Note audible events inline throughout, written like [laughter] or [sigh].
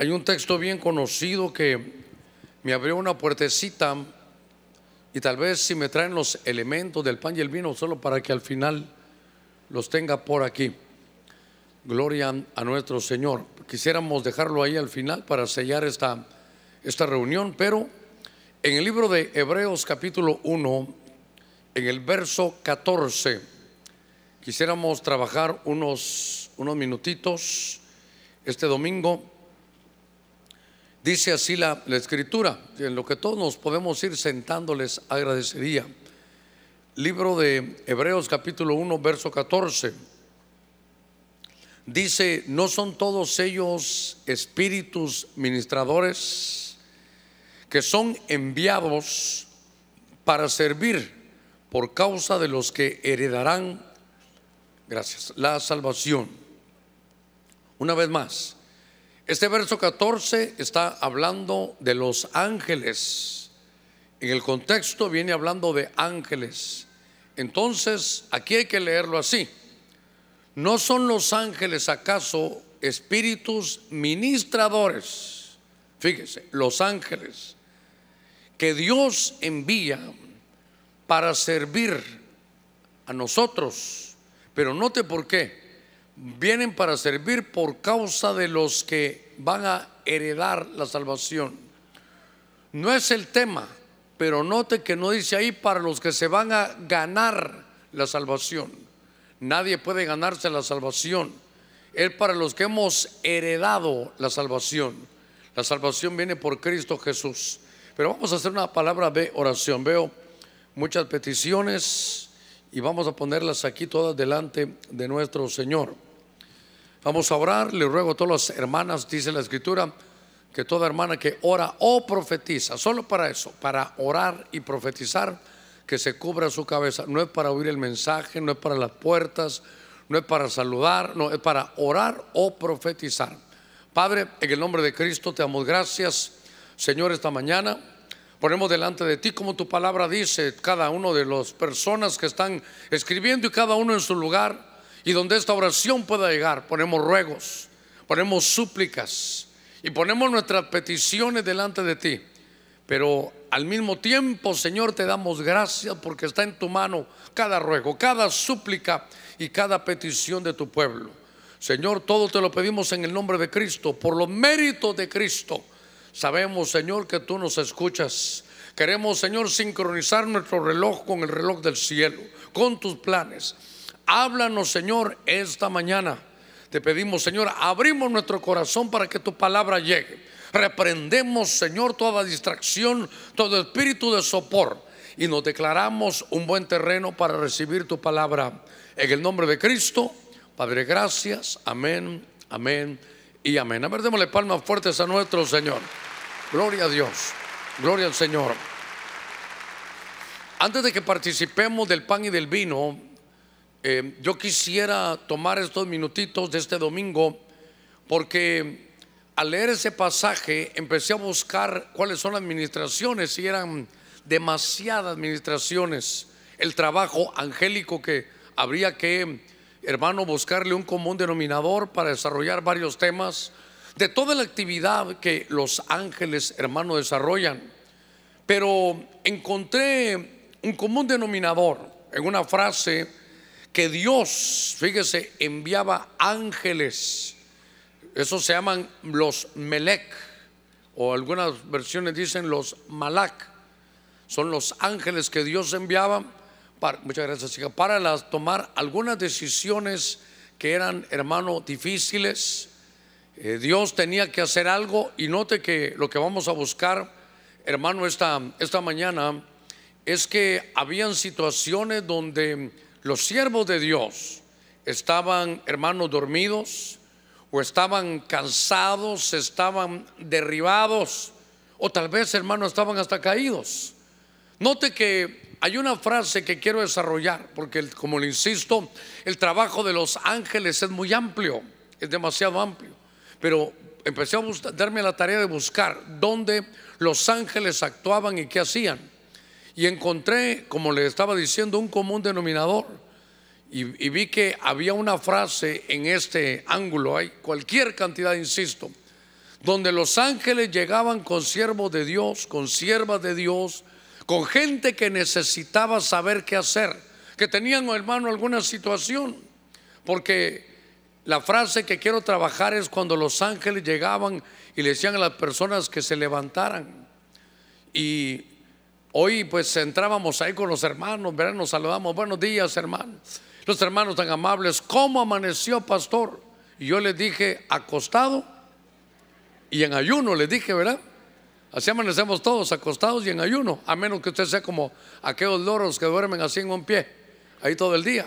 Hay un texto bien conocido que me abrió una puertecita y tal vez si me traen los elementos del pan y el vino solo para que al final los tenga por aquí. Gloria a nuestro Señor. Quisiéramos dejarlo ahí al final para sellar esta, esta reunión, pero en el libro de Hebreos capítulo 1, en el verso 14, quisiéramos trabajar unos, unos minutitos este domingo. Dice así la, escritura, en lo que todos nos podemos ir sentando les agradecería. Libro de Hebreos capítulo 1, verso 14. Dice, ¿no son todos ellos espíritus ministradores que son enviados para servir por causa de los que heredarán, gracias, la salvación? Una vez más, este verso 14 está hablando de los ángeles. En el contexto viene hablando de ángeles. Entonces, aquí hay que leerlo así. ¿No son los ángeles acaso espíritus ministradores? Fíjese, los ángeles que Dios envía para servir a nosotros. Pero note por qué. Vienen para servir por causa de los que van a heredar la salvación. No es el tema, pero note que no dice ahí para los que se van a ganar la salvación. Nadie puede ganarse la salvación. Es para los que hemos heredado la salvación. La salvación viene por Cristo Jesús. Pero vamos a hacer una palabra de oración. Veo muchas peticiones y vamos a ponerlas aquí todas delante de nuestro Señor. Vamos a orar. Le ruego a todas las hermanas, dice la Escritura, que toda hermana que ora o profetiza, solo para eso, para orar y profetizar, que se cubra su cabeza. No es para oír el mensaje, no es para las puertas, no es para saludar, no, es para orar o profetizar. Padre, en el nombre de Cristo te damos gracias, Señor, esta mañana. Ponemos delante de ti, como tu palabra dice, cada uno de las personas que están escribiendo y cada uno en su lugar, y donde esta oración pueda llegar, ponemos ruegos, ponemos súplicas y ponemos nuestras peticiones delante de ti. Pero al mismo tiempo, Señor, te damos gracias porque está en tu mano cada ruego, cada súplica y cada petición de tu pueblo. Señor, todo te lo pedimos en el nombre de Cristo, por los méritos de Cristo. Sabemos, Señor, que tú nos escuchas. Queremos, Señor, sincronizar nuestro reloj con el reloj del cielo, con tus planes. Háblanos, Señor, esta mañana. Te pedimos, Señor, abrimos nuestro corazón para que tu palabra llegue. Reprendemos, Señor, toda distracción, todo espíritu de sopor y nos declaramos un buen terreno para recibir tu palabra. En el nombre de Cristo, Padre, gracias. Amén, amén y amén. A ver, démosle palmas fuertes a nuestro Señor. Gloria a Dios, gloria al Señor. Antes de que participemos del pan y del vino, eh, yo quisiera tomar estos minutitos de este domingo porque al leer ese pasaje empecé a buscar cuáles son las administraciones y eran demasiadas administraciones. El trabajo angélico que habría que, hermano, buscarle un común denominador para desarrollar varios temas de toda la actividad que los ángeles, hermano, desarrollan. Pero encontré un común denominador en una frase que Dios, fíjese, enviaba ángeles esos se llaman los Melec, o algunas versiones dicen los Malak. Son los ángeles que Dios enviaba, para, muchas gracias, chica, para tomar algunas decisiones que eran, hermano, difíciles. Eh, Dios tenía que hacer algo y note que lo que vamos a buscar, hermano, esta, esta mañana es que habían situaciones donde los siervos de Dios estaban, hermanos, dormidos, o estaban cansados, estaban derribados, o tal vez, hermano, estaban hasta caídos. Note que hay una frase que quiero desarrollar, porque como le insisto, el trabajo de los ángeles es muy amplio, es demasiado amplio. Pero empecé a darme la tarea de buscar dónde los ángeles actuaban y qué hacían. Y encontré, como le estaba diciendo, un común denominador y, vi que había una frase en este ángulo, hay cualquier cantidad, insisto, donde los ángeles llegaban con siervos de Dios, con siervas de Dios, con gente que necesitaba saber qué hacer, que tenían, hermano, alguna situación. Porque la frase que quiero trabajar es cuando los ángeles llegaban y le decían a las personas que se levantaran. Y hoy pues entrábamos ahí con los hermanos, ¿verdad? Nos saludamos, buenos días hermanos. Los hermanos tan amables, ¿cómo amaneció pastor? Y yo les dije, acostado y en ayuno, les dije, ¿verdad? Así amanecemos todos acostados y en ayuno, a menos que usted sea como aquellos loros que duermen así en un pie, ahí todo el día.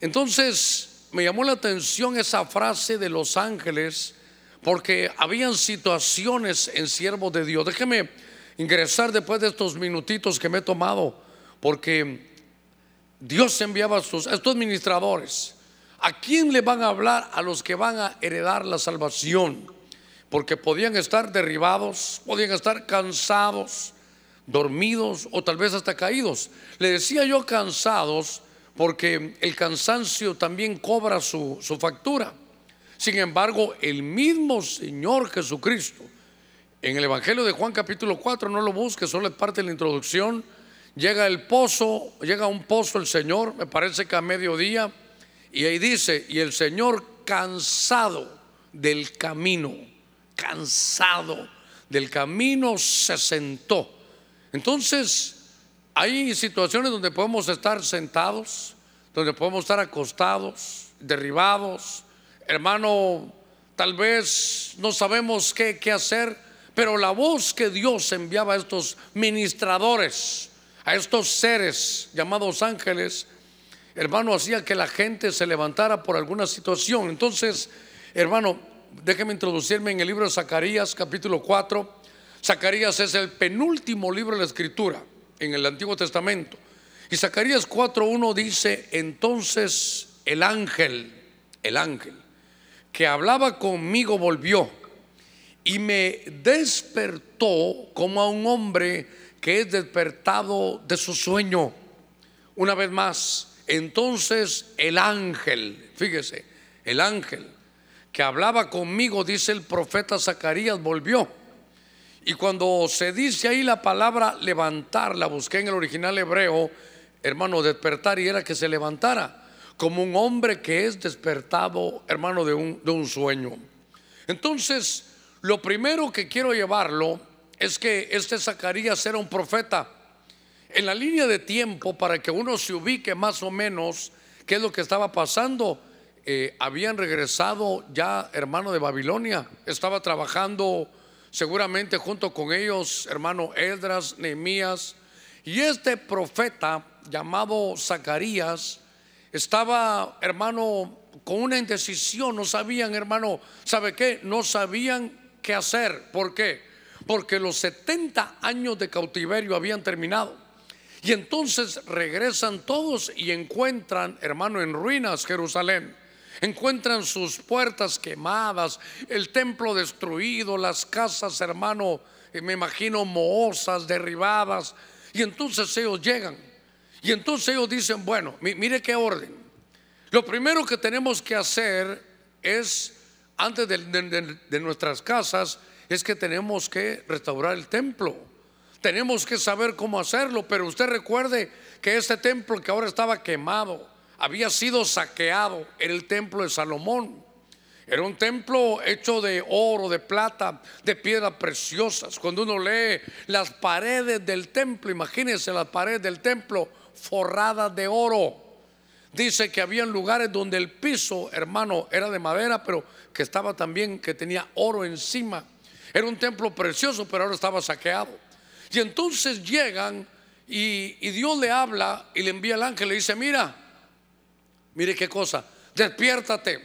Entonces me llamó la atención esa frase de los ángeles, porque habían situaciones en siervos de Dios. Déjeme ingresar después de estos minutitos que me he tomado, porque Dios enviaba a, sus, estos ministradores. ¿A quién le van a hablar? A los que van a heredar la salvación porque podían estar derribados, podían estar cansados, dormidos o tal vez hasta caídos. Le decía yo cansados porque el cansancio también cobra su, factura. Sin embargo, el mismo Señor Jesucristo, en el Evangelio de Juan capítulo 4, no lo busque, solo es parte de la introducción, llega el pozo, llega a un pozo el Señor, me parece que a mediodía, y ahí dice, y el Señor cansado del camino cansado del camino, se sentó. Entonces, hay situaciones donde podemos estar sentados, donde podemos estar acostados, derribados. Hermano, tal vez no sabemos qué, qué hacer, pero la voz que Dios enviaba a estos ministradores, a estos seres llamados ángeles, hermano, hacía que la gente se levantara por alguna situación. Entonces, hermano, déjeme introducirme en el libro de Zacarías, capítulo 4. Zacarías es el penúltimo libro de la escritura en el Antiguo Testamento. Y Zacarías 4.1 dice, entonces el ángel, el ángel, que hablaba conmigo volvió y me despertó como a un hombre que es despertado de su sueño. Una vez más, entonces el ángel, fíjese, el ángel que hablaba conmigo, dice el profeta Zacarías, volvió. Y cuando se dice ahí la palabra levantar, la busqué en el original hebreo, hermano, despertar, y era que se levantara, como un hombre que es despertado, hermano, de un, de un sueño. Entonces, lo primero que quiero llevarlo es que este Zacarías era un profeta. En la línea de tiempo, para que uno se ubique más o menos qué es lo que estaba pasando, eh, habían regresado ya hermano de Babilonia, estaba trabajando seguramente junto con ellos hermano Edras, Nehemías, y este profeta llamado Zacarías estaba hermano con una indecisión, no sabían hermano, ¿sabe qué? No sabían qué hacer, ¿por qué? Porque los 70 años de cautiverio habían terminado. Y entonces regresan todos y encuentran, hermano, en ruinas Jerusalén encuentran sus puertas quemadas, el templo destruido, las casas, hermano, eh, me imagino mohosas, derribadas. Y entonces ellos llegan. Y entonces ellos dicen, bueno, mire qué orden. Lo primero que tenemos que hacer es, antes de, nuestras casas, es que tenemos que restaurar el templo. Tenemos que saber cómo hacerlo, pero usted recuerde que este templo que ahora estaba quemado, había sido saqueado en el templo de Salomón. Era un templo hecho de oro, de plata, de piedras preciosas. Cuando uno lee las paredes del templo, imagínense las paredes del templo forradas de oro. Dice que había lugares donde el piso, hermano, era de madera, pero que estaba también, que tenía oro encima. Era un templo precioso, pero ahora estaba saqueado. Y entonces llegan y, Dios le habla y le envía el ángel le dice, mira, Mire qué cosa, despiértate.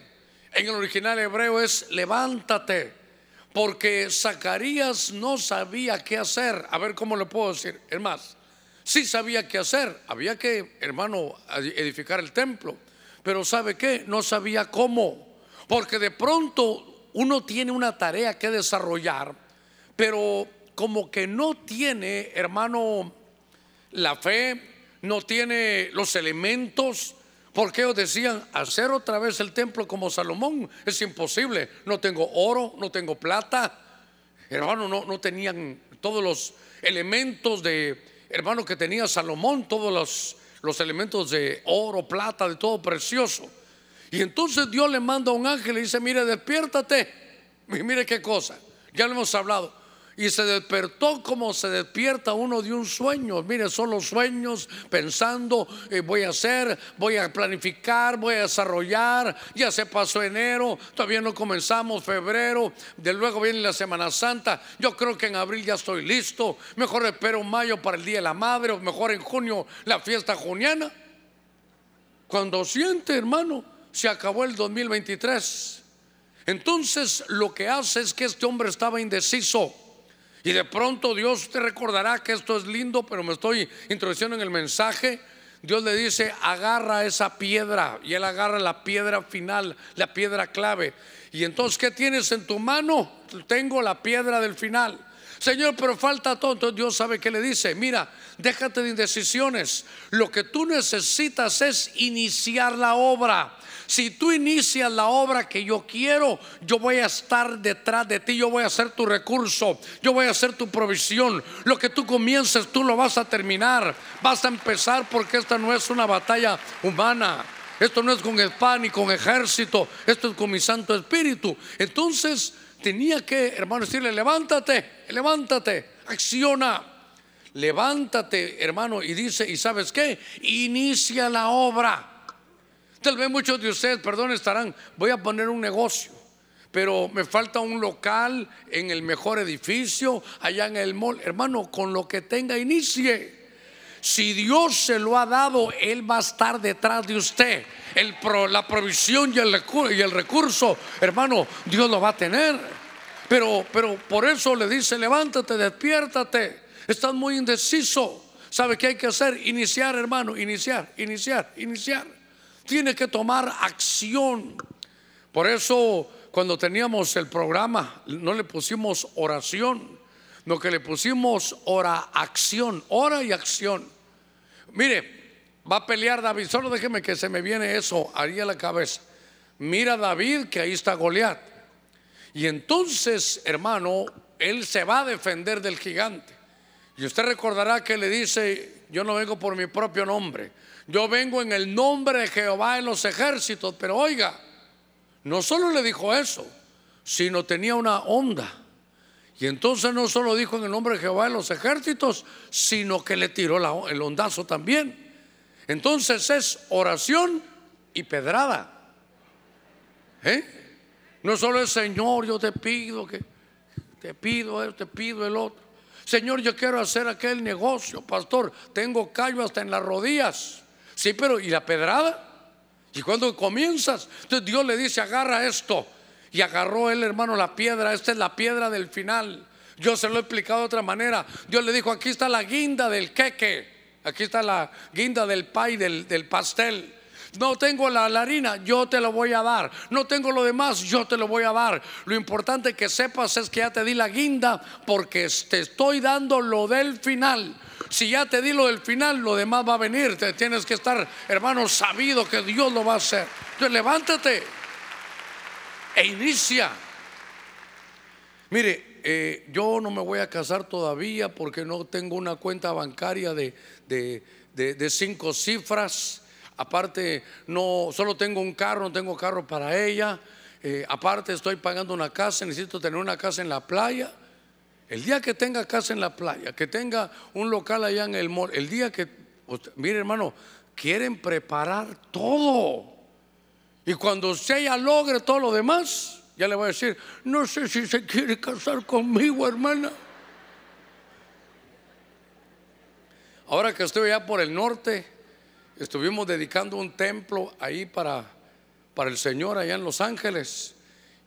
En el original hebreo es levántate, porque Zacarías no sabía qué hacer. A ver cómo le puedo decir. Es sí sabía qué hacer. Había que, hermano, edificar el templo. Pero ¿sabe qué? No sabía cómo. Porque de pronto uno tiene una tarea que desarrollar, pero como que no tiene, hermano, la fe, no tiene los elementos Porque ellos decían, hacer otra vez el templo como Salomón es imposible. No tengo oro, no tengo plata. Hermano, no, no tenían todos los elementos de, hermano, que tenía Salomón, todos los, los elementos de oro, plata, de todo precioso. Y entonces Dios le manda a un ángel y dice, mire, despiértate. Mire qué cosa, ya lo hemos hablado y se despertó como se despierta uno de un sueño. Mire, son los sueños pensando, eh, voy a hacer, voy a planificar, voy a desarrollar. Ya se pasó enero, todavía no comenzamos febrero, de luego viene la Semana Santa. Yo creo que en abril ya estoy listo. Mejor espero mayo para el Día de la Madre, o mejor en junio la fiesta juniana. Cuando siente, hermano, se acabó el 2023. Entonces lo que hace es que este hombre estaba indeciso. Y de pronto Dios te recordará que esto es lindo, pero me estoy introduciendo en el mensaje. Dios le dice, agarra esa piedra. Y él agarra la piedra final, la piedra clave. Y entonces, ¿qué tienes en tu mano? Tengo la piedra del final. Señor, pero falta todo. Entonces Dios sabe que le dice, mira, déjate de indecisiones. Lo que tú necesitas es iniciar la obra. Si tú inicias la obra que yo quiero, yo voy a estar detrás de ti, yo voy a ser tu recurso, yo voy a ser tu provisión. Lo que tú comiences, tú lo vas a terminar. Vas a empezar porque esta no es una batalla humana. Esto no es con espada ni con ejército, esto es con mi Santo Espíritu. Entonces tenía que, hermano, decirle, levántate, levántate, acciona. Levántate, hermano, y dice, ¿y sabes qué? Inicia la obra. Tal vez muchos de ustedes, perdón, estarán, voy a poner un negocio, pero me falta un local en el mejor edificio, allá en el mall. Hermano, con lo que tenga, inicie. Si Dios se lo ha dado, Él va a estar detrás de usted. La provisión y el, y el recurso, hermano, Dios lo va a tener. Pero, pero por eso le dice, levántate, despiértate. Estás muy indeciso. ¿Sabe qué hay que hacer? Iniciar, hermano, iniciar, iniciar, iniciar tiene que tomar acción. Por eso cuando teníamos el programa no le pusimos oración, lo que le pusimos ora acción, ora y acción. Mire, va a pelear David, solo déjeme que se me viene eso haría la cabeza. Mira David que ahí está Goliat. Y entonces, hermano, él se va a defender del gigante. Y usted recordará que le dice, yo no vengo por mi propio nombre, yo vengo en el nombre de Jehová en los ejércitos. Pero oiga, no solo le dijo eso, sino tenía una onda. Y entonces no solo dijo en el nombre de Jehová en los ejércitos, sino que le tiró el ondazo también. Entonces es oración y pedrada. ¿Eh? No solo es Señor, yo te pido que te pido, te pido el otro. Señor, yo quiero hacer aquel negocio, pastor. Tengo callo hasta en las rodillas. Sí, pero ¿y la pedrada? Y cuando comienzas, entonces Dios le dice, agarra esto. Y agarró el hermano la piedra, esta es la piedra del final. Yo se lo he explicado de otra manera. Dios le dijo, aquí está la guinda del queque, aquí está la guinda del pay, del, pastel. No tengo la, harina, yo te lo voy a dar. No tengo lo demás, yo te lo voy a dar. Lo importante que sepas es que ya te di la guinda porque te estoy dando lo del final. Si ya te di lo del final, lo demás va a venir. Tienes que estar, hermano, sabido que Dios lo va a hacer. Entonces levántate e inicia. Mire, eh, yo no me voy a casar todavía porque no tengo una cuenta bancaria de, de, cinco cifras. Aparte, no, solo tengo un carro, no tengo carro para ella. Eh, aparte, estoy pagando una casa, necesito tener una casa en la playa. El día que tenga casa en la playa, que tenga un local allá en el mall, el día que, mire hermano, quieren preparar todo. Y cuando usted ya logre todo lo demás, ya le voy a decir, no sé si se quiere casar conmigo, hermana. Ahora que estoy allá por el norte, estuvimos dedicando un templo ahí para, para el Señor allá en Los Ángeles.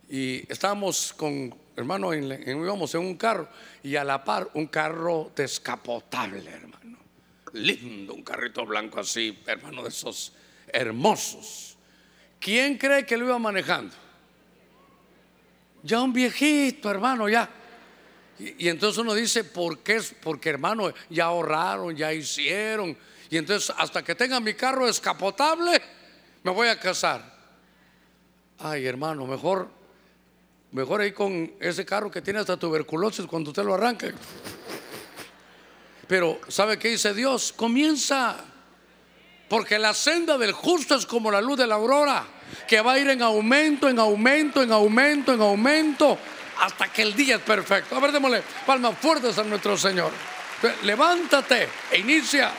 Y estábamos con hermano, en, íbamos en un carro y a la par un carro descapotable, hermano. Lindo, un carrito blanco así, hermano, de esos hermosos. ¿Quién cree que lo iba manejando? Ya un viejito, hermano, ya. Y, entonces uno dice, ¿por qué? Porque, hermano, ya ahorraron, ya hicieron. Y entonces, hasta que tenga mi carro descapotable, me voy a casar. Ay, hermano, mejor, mejor ahí con ese carro que tiene hasta tuberculosis cuando usted lo arranque. Pero, ¿sabe qué dice Dios? Comienza. Porque la senda del justo es como la luz de la aurora, que va a ir en aumento, en aumento, en aumento, en aumento, hasta que el día es perfecto. A ver, démosle palmas fuertes a nuestro Señor. Levántate e inicia.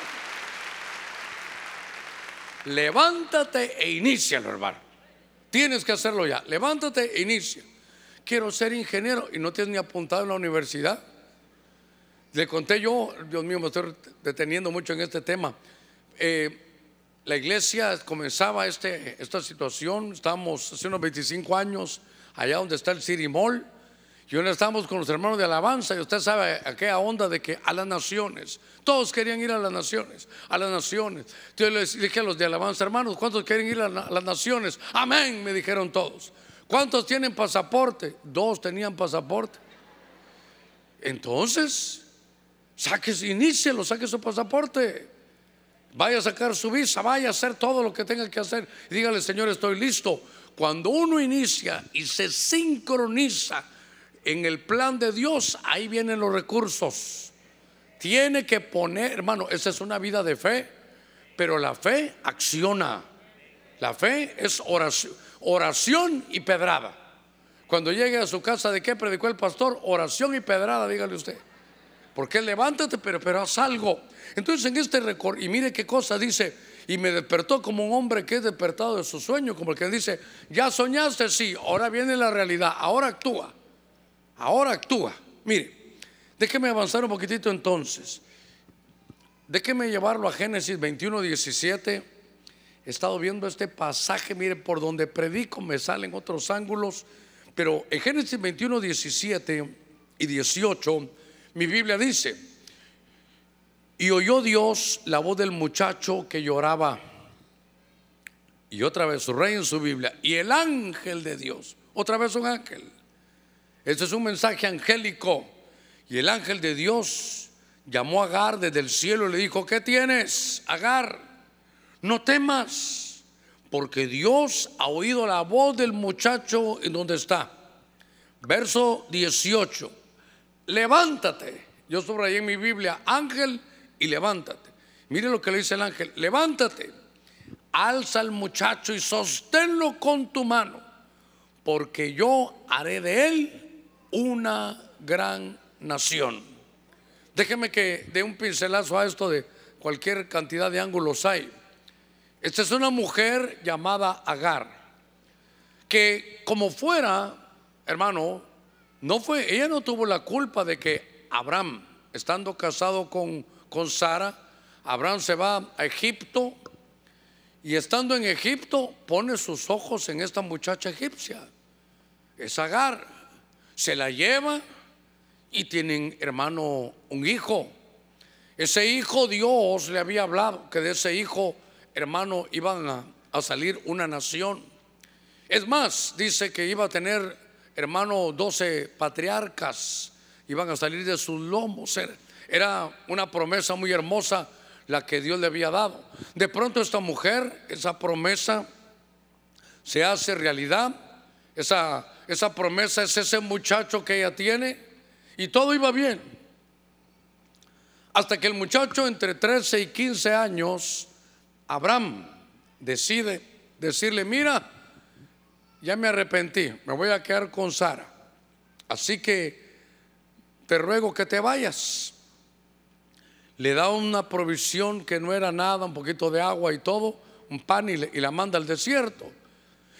Levántate e inicia, hermano. Tienes que hacerlo ya. Levántate e inicia. Quiero ser ingeniero y no tienes ni apuntado en la universidad. Le conté yo, Dios mío, me estoy deteniendo mucho en este tema. Eh, la iglesia comenzaba este, esta situación, estábamos hace unos 25 años allá donde está el City Mall y ahora estamos con los hermanos de alabanza y usted sabe aquella onda de que a las naciones, todos querían ir a las naciones, a las naciones. Yo les dije a los de alabanza, hermanos, ¿cuántos quieren ir a, las naciones? Amén, me dijeron todos. ¿Cuántos tienen pasaporte? Dos tenían pasaporte. Entonces, saque, inícielo, saque su pasaporte. Vaya a sacar su visa, vaya a hacer todo lo que tenga que hacer. Y dígale, Señor, estoy listo. Cuando uno inicia y se sincroniza en el plan de Dios, ahí vienen los recursos. Tiene que poner, hermano, esa es una vida de fe, pero la fe acciona. La fe es oración, oración y pedrada. Cuando llegue a su casa, ¿de qué predicó el pastor? Oración y pedrada, dígale usted. Porque levántate, pero, pero haz algo. Entonces en este récord, y mire qué cosa dice, y me despertó como un hombre que es despertado de su sueño, como el que dice, ya soñaste, sí, ahora viene la realidad, ahora actúa. Ahora actúa. Mire, déjeme avanzar un poquitito entonces. Déjeme llevarlo a Génesis 21, 17. He estado viendo este pasaje, mire, por donde predico me salen otros ángulos, pero en Génesis 21, 17 y 18, mi Biblia dice, y oyó Dios la voz del muchacho que lloraba. Y otra vez su rey en su Biblia. Y el ángel de Dios, otra vez un ángel, este es un mensaje angélico. Y el ángel de Dios llamó a Agar desde el cielo y le dijo, ¿qué tienes, Agar? No temas, porque Dios ha oído la voz del muchacho en donde está. Verso 18, levántate. Yo subrayé en mi Biblia, ángel y levántate. Mire lo que le dice el ángel, levántate, alza al muchacho y sosténlo con tu mano, porque yo haré de él una gran nación. Déjeme que dé un pincelazo a esto de cualquier cantidad de ángulos hay. Esta es una mujer llamada Agar, que como fuera, hermano, no fue, ella no tuvo la culpa de que Abraham, estando casado con, con Sara, Abraham se va a Egipto y estando en Egipto pone sus ojos en esta muchacha egipcia. Es Agar se la lleva y tienen, hermano, un hijo. Ese hijo Dios le había hablado que de ese hijo, hermano, iban a, salir una nación. Es más, dice que iba a tener, hermano, doce patriarcas, iban a salir de sus lomos. Era una promesa muy hermosa la que Dios le había dado. De pronto esta mujer, esa promesa se hace realidad, esa esa promesa es ese muchacho que ella tiene y todo iba bien. Hasta que el muchacho entre 13 y 15 años, Abraham decide decirle, mira, ya me arrepentí, me voy a quedar con Sara. Así que te ruego que te vayas. Le da una provisión que no era nada, un poquito de agua y todo, un pan y, y la manda al desierto.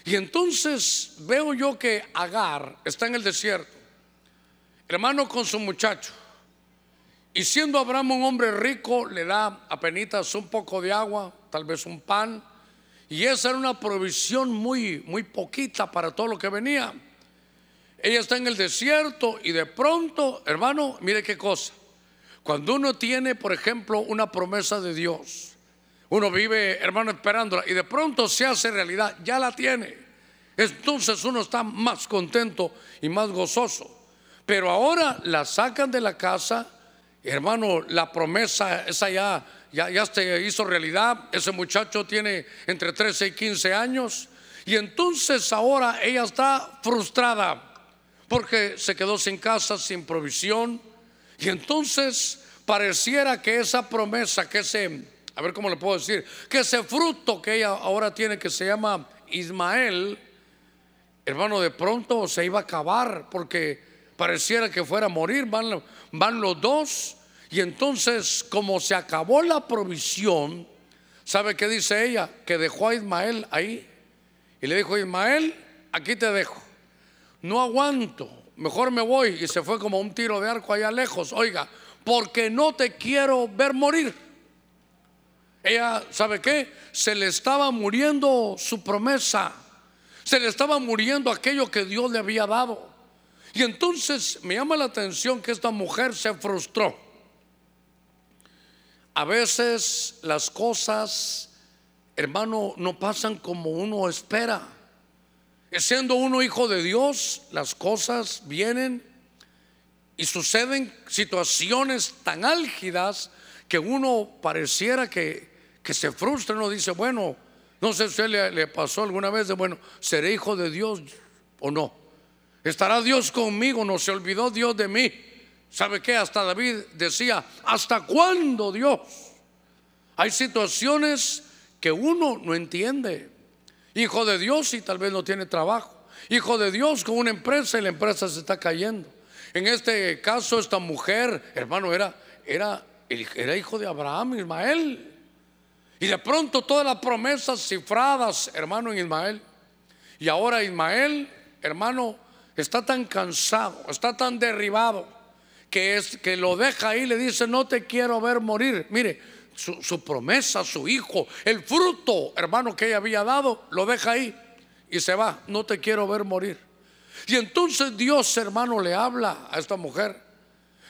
Y entonces veo yo que Agar está en el desierto, hermano con su muchacho. Y siendo Abraham un hombre rico, le da a penitas un poco de agua, tal vez un pan. Y esa era una provisión muy, muy poquita para todo lo que venía. Ella está en el desierto y de pronto, hermano, mire qué cosa. Cuando uno tiene, por ejemplo, una promesa de Dios, uno vive, hermano, esperándola y de pronto se hace realidad, ya la tiene. Entonces uno está más contento y más gozoso. Pero ahora la sacan de la casa, hermano, la promesa esa ya, ya, ya se hizo realidad. Ese muchacho tiene entre 13 y 15 años. Y entonces ahora ella está frustrada porque se quedó sin casa, sin provisión. Y entonces pareciera que esa promesa, que ese, a ver cómo le puedo decir, que ese fruto que ella ahora tiene, que se llama Ismael, hermano, de pronto se iba a acabar porque pareciera que fuera a morir, van, van los dos. Y entonces, como se acabó la provisión, ¿sabe qué dice ella? Que dejó a Ismael ahí. Y le dijo, Ismael, aquí te dejo. No aguanto, mejor me voy. Y se fue como un tiro de arco allá lejos. Oiga, porque no te quiero ver morir. Ella, ¿sabe qué? Se le estaba muriendo su promesa. Se le estaba muriendo aquello que Dios le había dado. Y entonces me llama la atención que esta mujer se frustró. A veces las cosas, hermano, no pasan como uno espera. Siendo uno hijo de Dios, las cosas vienen y suceden situaciones tan álgidas que uno pareciera que, que se frustra, uno dice, bueno, no sé si le, le pasó alguna vez de, bueno, ¿seré hijo de Dios o no? ¿Estará Dios conmigo? ¿No se olvidó Dios de mí? ¿Sabe qué? Hasta David decía, ¿hasta cuándo Dios? Hay situaciones que uno no entiende. Hijo de Dios y tal vez no tiene trabajo. Hijo de Dios con una empresa y la empresa se está cayendo. En este caso, esta mujer, hermano, era, era, era hijo de Abraham, Ismael. Y de pronto todas las promesas cifradas, hermano, en Ismael. Y ahora Ismael, hermano, está tan cansado, está tan derribado, que, es, que lo deja ahí y le dice, no te quiero ver morir. Mire, su, su promesa, su hijo, el fruto, hermano, que ella había dado, lo deja ahí y se va, no te quiero ver morir. Y entonces Dios, hermano, le habla a esta mujer.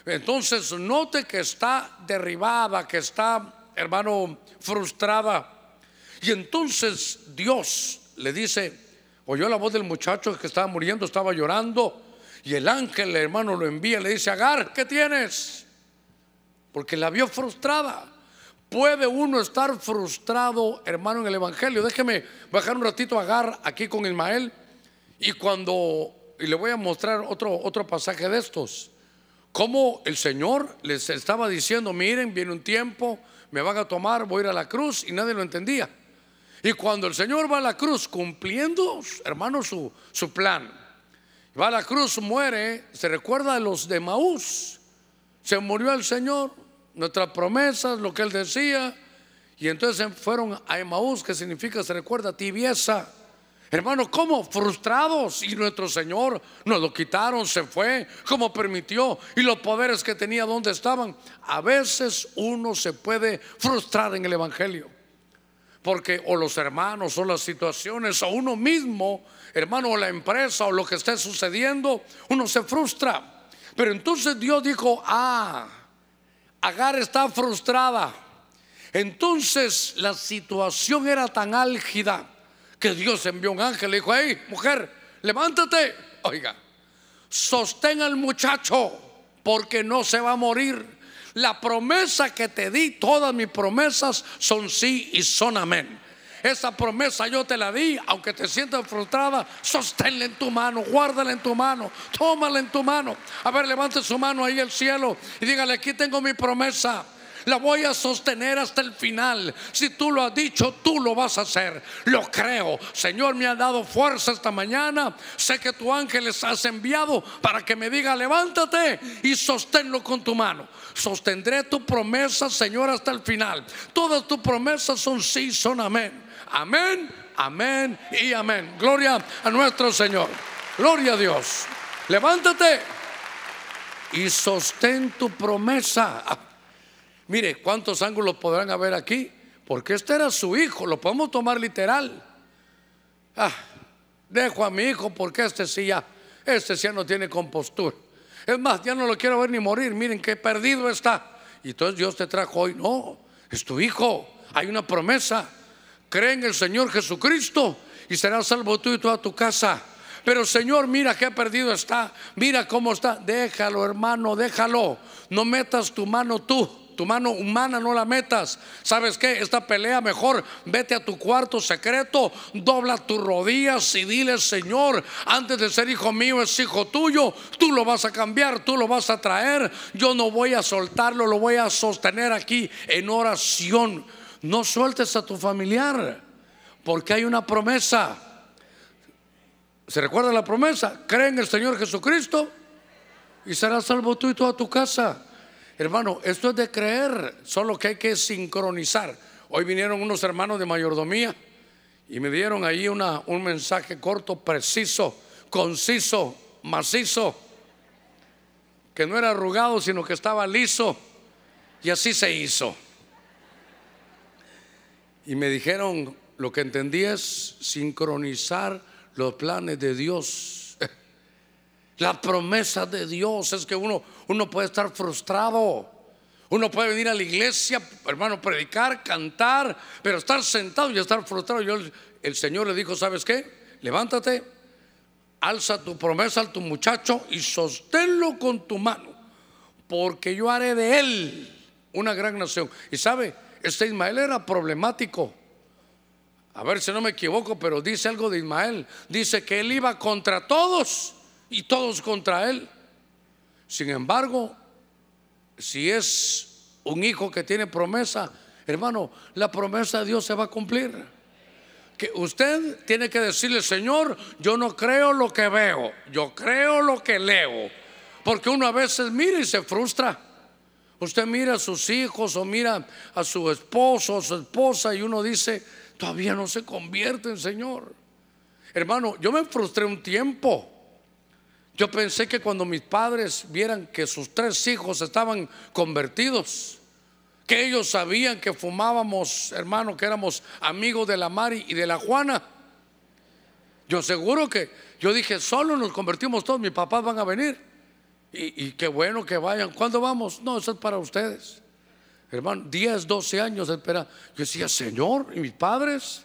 Entonces note que está derribada, que está, hermano, frustrada. Y entonces Dios le dice, oyó la voz del muchacho que estaba muriendo, estaba llorando. Y el ángel, hermano, lo envía, le dice, Agar, ¿qué tienes? Porque la vio frustrada. Puede uno estar frustrado, hermano, en el Evangelio. Déjeme bajar un ratito a Agar aquí con Ismael. Y cuando y le voy a mostrar otro, otro pasaje de estos. Como el Señor les estaba diciendo, miren, viene un tiempo, me van a tomar, voy a ir a la cruz y nadie lo entendía. Y cuando el Señor va a la cruz cumpliendo, hermano, su, su plan, va a la cruz, muere, se recuerda a los de Maús, se murió el Señor, nuestras promesas, lo que él decía, y entonces fueron a Emaús, que significa, se recuerda, tibieza. Hermano, ¿cómo? Frustrados. Y nuestro Señor nos lo quitaron, se fue, como permitió. Y los poderes que tenía, ¿dónde estaban? A veces uno se puede frustrar en el Evangelio. Porque o los hermanos o las situaciones o uno mismo, hermano, o la empresa o lo que esté sucediendo, uno se frustra. Pero entonces Dios dijo, ah, Agar está frustrada. Entonces la situación era tan álgida que Dios envió un ángel y dijo, hey, mujer, levántate. Oiga, sostén al muchacho porque no se va a morir. La promesa que te di, todas mis promesas son sí y son amén. Esa promesa yo te la di, aunque te sientas frustrada, sosténla en tu mano, guárdala en tu mano, tómala en tu mano. A ver, levante su mano ahí al cielo y dígale, aquí tengo mi promesa la voy a sostener hasta el final. Si tú lo has dicho, tú lo vas a hacer. Lo creo. Señor, me ha dado fuerza esta mañana. Sé que tu ángel les has enviado para que me diga, levántate y sosténlo con tu mano. Sostendré tu promesa, Señor, hasta el final. Todas tus promesas son sí, son amén. Amén, amén y amén. Gloria a nuestro Señor. Gloria a Dios. Levántate y sostén tu promesa. Mire, ¿cuántos ángulos podrán haber aquí? Porque este era su hijo, lo podemos tomar literal. Ah, dejo a mi hijo porque este sí ya, este sí ya no tiene compostura. Es más, ya no lo quiero ver ni morir, miren qué perdido está. Y entonces Dios te trajo hoy, no, es tu hijo, hay una promesa. Cree en el Señor Jesucristo y serás salvo tú y toda tu casa. Pero Señor, mira qué perdido está. Mira cómo está. Déjalo, hermano, déjalo. No metas tu mano tú. Tu mano humana no la metas. ¿Sabes qué? Esta pelea mejor vete a tu cuarto secreto, dobla tus rodillas y dile, Señor, antes de ser hijo mío es hijo tuyo, tú lo vas a cambiar, tú lo vas a traer. Yo no voy a soltarlo, lo voy a sostener aquí en oración. No sueltes a tu familiar, porque hay una promesa. ¿Se recuerda la promesa? Cree en el Señor Jesucristo y serás salvo tú y toda tu casa. Hermano, esto es de creer, solo que hay que sincronizar. Hoy vinieron unos hermanos de mayordomía y me dieron ahí una, un mensaje corto, preciso, conciso, macizo, que no era arrugado, sino que estaba liso. Y así se hizo. Y me dijeron, lo que entendí es sincronizar los planes de Dios la promesa de Dios es que uno, uno puede estar frustrado. Uno puede venir a la iglesia, hermano, predicar, cantar, pero estar sentado y estar frustrado. El Señor le dijo, ¿sabes qué? Levántate, alza tu promesa a tu muchacho y sosténlo con tu mano, porque yo haré de él una gran nación. Y sabe, este Ismael era problemático. A ver si no me equivoco, pero dice algo de Ismael. Dice que él iba contra todos y todos contra él. Sin embargo, si es un hijo que tiene promesa, hermano, la promesa de Dios se va a cumplir. Que usted tiene que decirle, Señor, yo no creo lo que veo, yo creo lo que leo. Porque uno a veces mira y se frustra. Usted mira a sus hijos o mira a su esposo o su esposa y uno dice, todavía no se convierte en Señor. Hermano, yo me frustré un tiempo yo pensé que cuando mis padres vieran que sus tres hijos estaban convertidos, que ellos sabían que fumábamos, hermano, que éramos amigos de la Mari y de la Juana. Yo seguro que, yo dije, solo nos convertimos todos, mis papás van a venir. Y, qué bueno que vayan. ¿Cuándo vamos? No, eso es para ustedes. Hermano, 10, 12 años espera. Yo decía, Señor, y mis padres,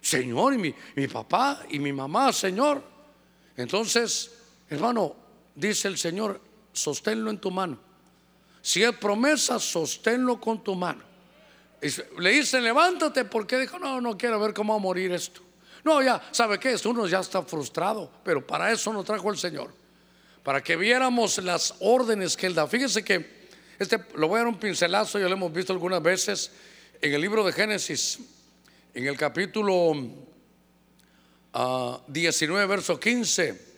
Señor, y mi, mi papá y mi mamá, Señor. Entonces, Hermano, dice el Señor, sosténlo en tu mano. Si es promesa, sosténlo con tu mano. Le dice, levántate, porque dijo, no, no quiero ver cómo va a morir esto. No, ya, ¿sabe qué? Uno ya está frustrado, pero para eso nos trajo el Señor. Para que viéramos las órdenes que Él da. Fíjese que, este, lo voy a dar un pincelazo, ya lo hemos visto algunas veces en el libro de Génesis, en el capítulo 19, ah, verso 15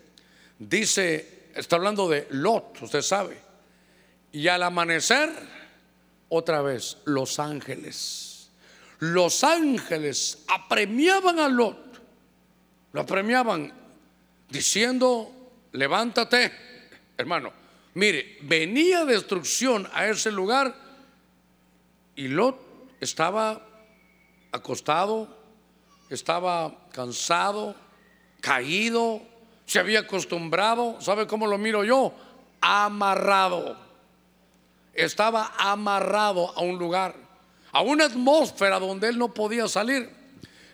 dice, está hablando de Lot, usted sabe. Y al amanecer, otra vez, los ángeles. Los ángeles apremiaban a Lot. Lo apremiaban diciendo, levántate, hermano. Mire, venía destrucción a ese lugar y Lot estaba acostado, estaba cansado, caído, se había acostumbrado, ¿sabe cómo lo miro yo? Amarrado. Estaba amarrado a un lugar, a una atmósfera donde él no podía salir.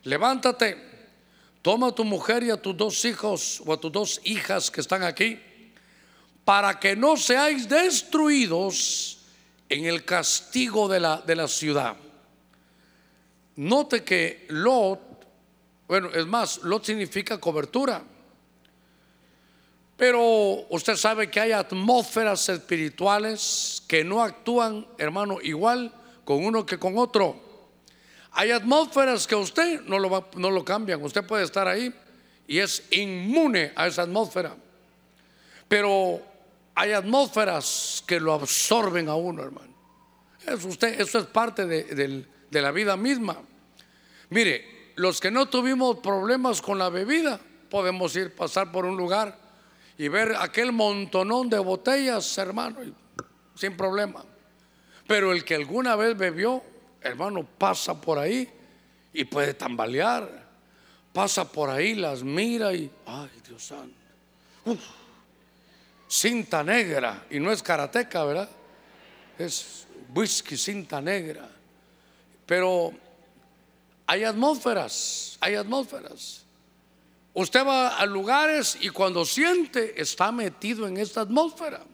Levántate, toma a tu mujer y a tus dos hijos o a tus dos hijas que están aquí, para que no seáis destruidos en el castigo de la, de la ciudad. Note que Lot, bueno, es más, Lot significa cobertura. Pero usted sabe que hay atmósferas espirituales que no actúan, hermano, igual con uno que con otro. Hay atmósferas que usted no lo, no lo cambian. Usted puede estar ahí y es inmune a esa atmósfera. Pero hay atmósferas que lo absorben a uno, hermano. Eso es parte de, de la vida misma. Mire, los que no tuvimos problemas con la bebida, podemos ir, pasar por un lugar y ver aquel montonón de botellas, hermano, sin problema. Pero el que alguna vez bebió, hermano, pasa por ahí y puede tambalear. Pasa por ahí, las mira y, ay Dios santo. cinta negra, y no es karateca, ¿verdad? Es whisky, cinta negra. Pero hay atmósferas, hay atmósferas. Usted va a lugares y cuando siente está metido en esta atmósfera.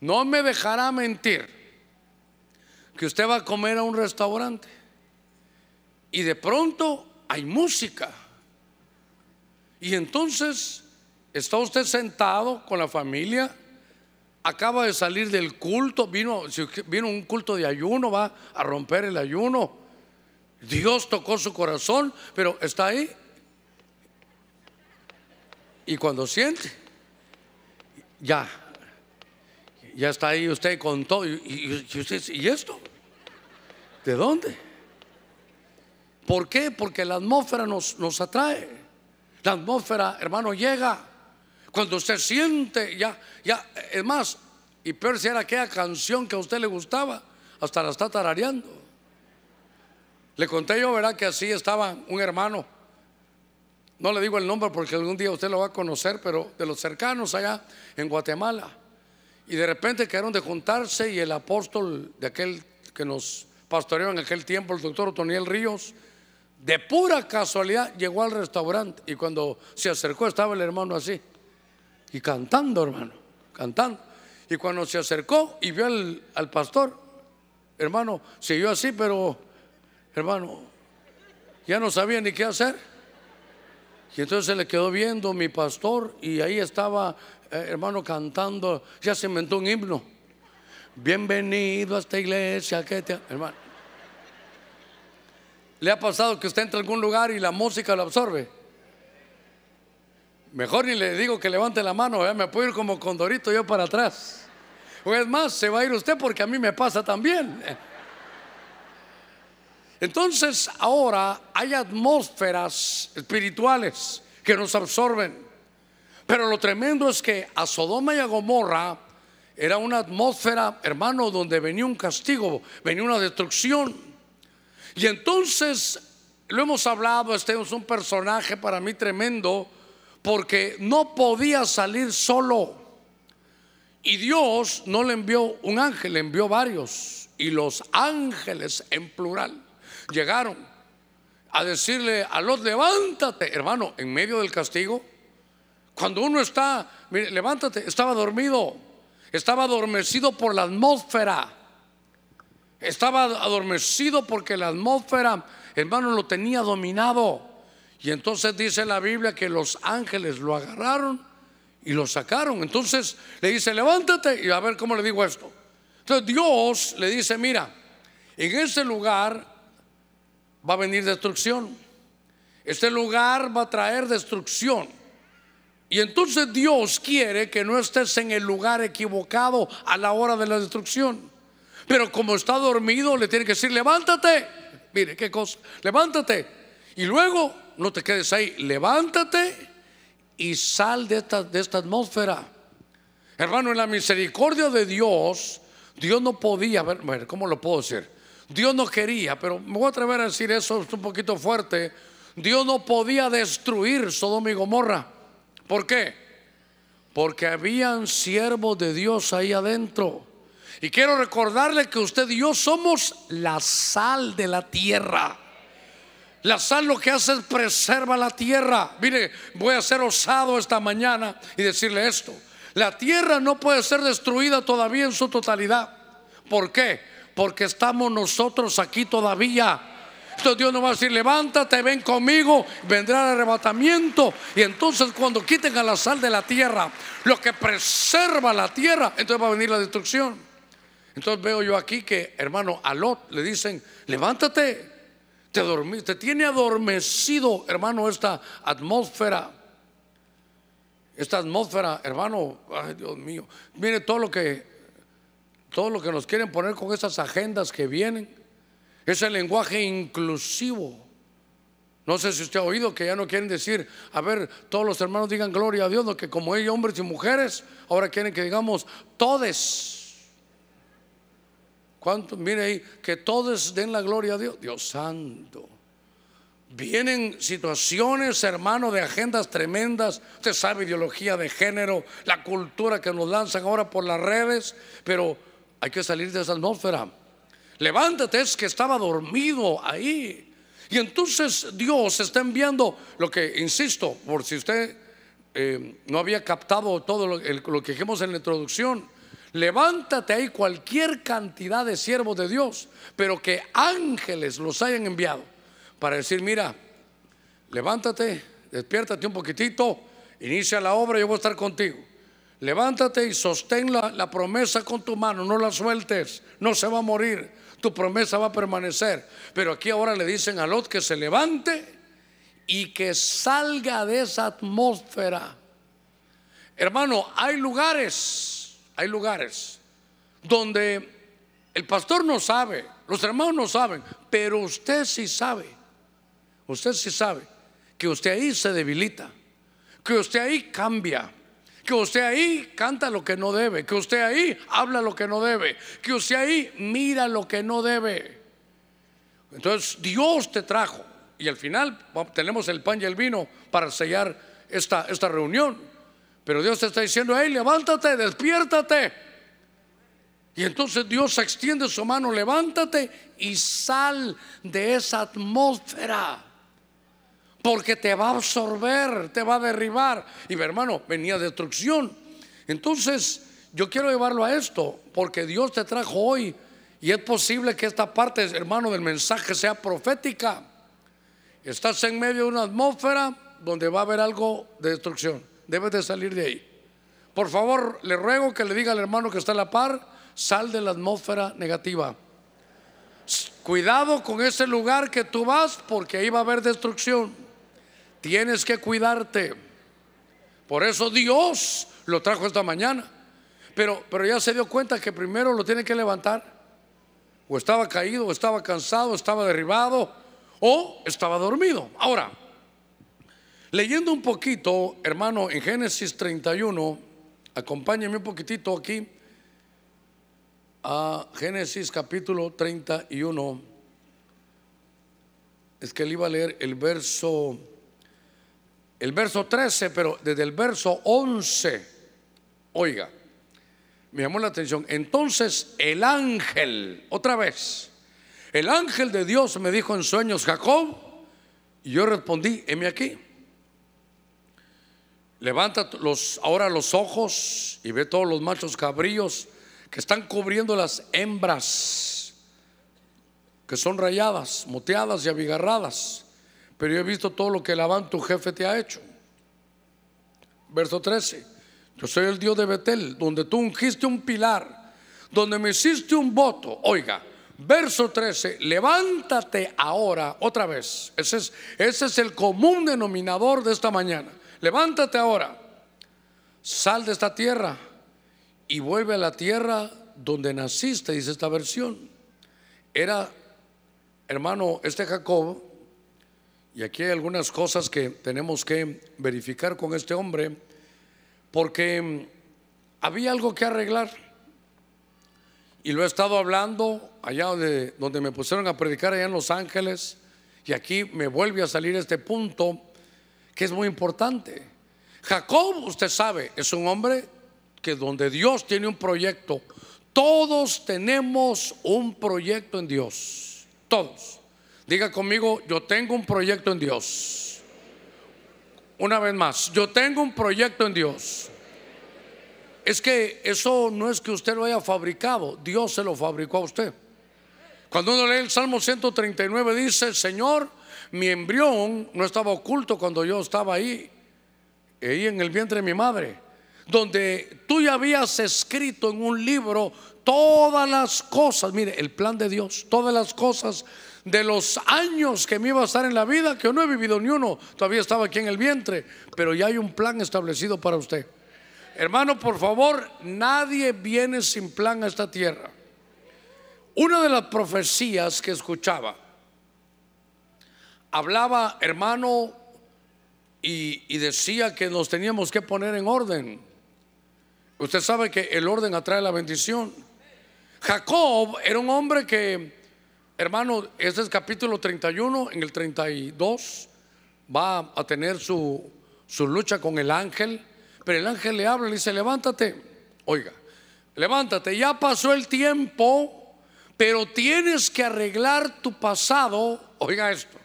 No me dejará mentir que usted va a comer a un restaurante y de pronto hay música. Y entonces está usted sentado con la familia, acaba de salir del culto, vino, vino un culto de ayuno, va a romper el ayuno. Dios tocó su corazón, pero está ahí. Y cuando siente, ya, ya está ahí usted con todo. Y, usted, ¿y esto? ¿De dónde? ¿Por qué? Porque la atmósfera nos, nos atrae. La atmósfera, hermano, llega. Cuando usted siente, ya, ya, es más, y peor si era aquella canción que a usted le gustaba, hasta la está tarareando. Le conté yo, ¿verdad? Que así estaba un hermano. No le digo el nombre porque algún día usted lo va a conocer, pero de los cercanos allá en Guatemala. Y de repente quedaron de juntarse y el apóstol de aquel que nos pastoreó en aquel tiempo, el doctor Otoniel Ríos, de pura casualidad llegó al restaurante y cuando se acercó estaba el hermano así y cantando, hermano, cantando. Y cuando se acercó y vio al, pastor, hermano, siguió así, pero hermano, ya no sabía ni qué hacer. Y entonces se le quedó viendo mi pastor y ahí estaba, eh, hermano, cantando, ya se inventó un himno. Bienvenido a esta iglesia, que te, hermano. ¿Le ha pasado que usted entra a algún lugar y la música lo absorbe? Mejor ni le digo que levante la mano, me puedo ir como condorito yo para atrás. O es más, se va a ir usted porque a mí me pasa también. Entonces ahora hay atmósferas espirituales que nos absorben. Pero lo tremendo es que a Sodoma y a Gomorra era una atmósfera, hermano, donde venía un castigo, venía una destrucción. Y entonces, lo hemos hablado, este es un personaje para mí tremendo, porque no podía salir solo. Y Dios no le envió un ángel, le envió varios. Y los ángeles en plural llegaron a decirle a los levántate, hermano, en medio del castigo. Cuando uno está, mire, levántate, estaba dormido, estaba adormecido por la atmósfera. Estaba adormecido porque la atmósfera, hermano, lo tenía dominado. Y entonces dice la Biblia que los ángeles lo agarraron y lo sacaron. Entonces le dice, levántate y a ver cómo le digo esto. Entonces Dios le dice, mira, en ese lugar va a venir destrucción. Este lugar va a traer destrucción. Y entonces Dios quiere que no estés en el lugar equivocado a la hora de la destrucción. Pero como está dormido, le tiene que decir, levántate. Mire, qué cosa, levántate. Y luego, no te quedes ahí, levántate y sal de esta, de esta atmósfera. Hermano, en la misericordia de Dios, Dios no podía, ver, ¿cómo lo puedo decir? Dios no quería, pero me voy a atrever a decir eso, es un poquito fuerte. Dios no podía destruir Sodoma y Gomorra. ¿Por qué? Porque habían siervos de Dios ahí adentro. Y quiero recordarle que usted y yo somos la sal de la tierra. La sal lo que hace es preserva la tierra. Mire, voy a ser osado esta mañana y decirle esto. La tierra no puede ser destruida todavía en su totalidad. ¿Por qué? Porque estamos nosotros aquí todavía. Entonces Dios nos va a decir, levántate, ven conmigo, vendrá el arrebatamiento. Y entonces cuando quiten a la sal de la tierra, lo que preserva la tierra, entonces va a venir la destrucción. Entonces veo yo aquí que, hermano, a Lot le dicen, levántate, te, tiene adormecido, hermano, esta atmósfera. Esta atmósfera, hermano, ay Dios mío, mire todo lo que todo lo que nos quieren poner con esas agendas que vienen. Es el lenguaje inclusivo. No sé si usted ha oído que ya no quieren decir, a ver, todos los hermanos digan gloria a Dios, no que como hay hombres y mujeres, ahora quieren que digamos todes. ¿Cuánto? Mire ahí, que todos den la gloria a Dios. Dios santo. Vienen situaciones, hermano, de agendas tremendas. Usted sabe, ideología de género, la cultura que nos lanzan ahora por las redes, pero hay que salir de esa atmósfera. Levántate, es que estaba dormido ahí. Y entonces Dios está enviando lo que, insisto, por si usted eh, no había captado todo lo, lo que dijimos en la introducción, levántate ahí cualquier cantidad de siervos de Dios, pero que ángeles los hayan enviado para decir, mira, levántate, despiértate un poquitito, inicia la obra, yo voy a estar contigo. Levántate y sostén la, promesa con tu mano, no la sueltes, no se va a morir, tu promesa va a permanecer. Pero aquí ahora le dicen a Lot que se levante y que salga de esa atmósfera. Hermano, hay lugares, hay lugares donde el pastor no sabe, los hermanos no saben, pero usted sí sabe, usted sí sabe que usted ahí se debilita, que usted ahí cambia que usted ahí canta lo que no debe, que usted ahí habla lo que no debe, que usted ahí mira lo que no debe. Entonces Dios te trajo y al final tenemos el pan y el vino para sellar esta, esta reunión. Pero Dios te está diciendo, hey, levántate, despiértate. Y entonces Dios extiende su mano, levántate y sal de esa atmósfera porque te va a absorber, te va a derribar. Y mi hermano, venía destrucción. Entonces, yo quiero llevarlo a esto, porque Dios te trajo hoy y es posible que esta parte, hermano, del mensaje sea profética. Estás en medio de una atmósfera donde va a haber algo de destrucción. Debes de salir de ahí. Por favor, le ruego que le diga al hermano que está a la par, sal de la atmósfera negativa. Cuidado con ese lugar que tú vas porque ahí va a haber destrucción. Tienes que cuidarte. Por eso Dios lo trajo esta mañana. Pero, pero ya se dio cuenta que primero lo tiene que levantar. O estaba caído, o estaba cansado, estaba derribado, o estaba dormido. Ahora, leyendo un poquito, hermano, en Génesis 31, acompáñeme un poquitito aquí a Génesis capítulo 31. Es que él iba a leer el verso el verso 13, pero desde el verso 11, oiga, me llamó la atención. Entonces el ángel, otra vez, el ángel de Dios me dijo en sueños, Jacob, y yo respondí, heme aquí. Levanta los, ahora los ojos y ve todos los machos cabríos que están cubriendo las hembras, que son rayadas, moteadas y abigarradas pero yo he visto todo lo que Labán, tu jefe, te ha hecho. Verso 13. Yo soy el Dios de Betel, donde tú ungiste un pilar, donde me hiciste un voto. Oiga, verso 13, levántate ahora, otra vez. Es, ese es el común denominador de esta mañana. Levántate ahora, sal de esta tierra y vuelve a la tierra donde naciste, dice esta versión. Era, hermano, este Jacob y aquí hay algunas cosas que tenemos que verificar con este hombre, porque mm, había algo que arreglar. Y lo he estado hablando allá donde, donde me pusieron a predicar allá en Los Ángeles. Y aquí me vuelve a salir este punto que es muy importante. Jacob, usted sabe, es un hombre que donde Dios tiene un proyecto, todos tenemos un proyecto en Dios. Todos. Diga conmigo, yo tengo un proyecto en Dios. Una vez más, yo tengo un proyecto en Dios. Es que eso no es que usted lo haya fabricado, Dios se lo fabricó a usted. Cuando uno lee el Salmo 139 dice, Señor, mi embrión no estaba oculto cuando yo estaba ahí, ahí en el vientre de mi madre, donde tú ya habías escrito en un libro todas las cosas, mire, el plan de Dios, todas las cosas de los años que me iba a estar en la vida, que no he vivido ni uno, todavía estaba aquí en el vientre, pero ya hay un plan establecido para usted. Hermano, por favor, nadie viene sin plan a esta tierra. Una de las profecías que escuchaba, hablaba, hermano, y, y decía que nos teníamos que poner en orden. Usted sabe que el orden atrae la bendición. Jacob era un hombre que Hermano, este es capítulo 31, en el 32 va a tener su, su lucha con el ángel, pero el ángel le habla y le dice, levántate, oiga, levántate, ya pasó el tiempo, pero tienes que arreglar tu pasado, oiga esto,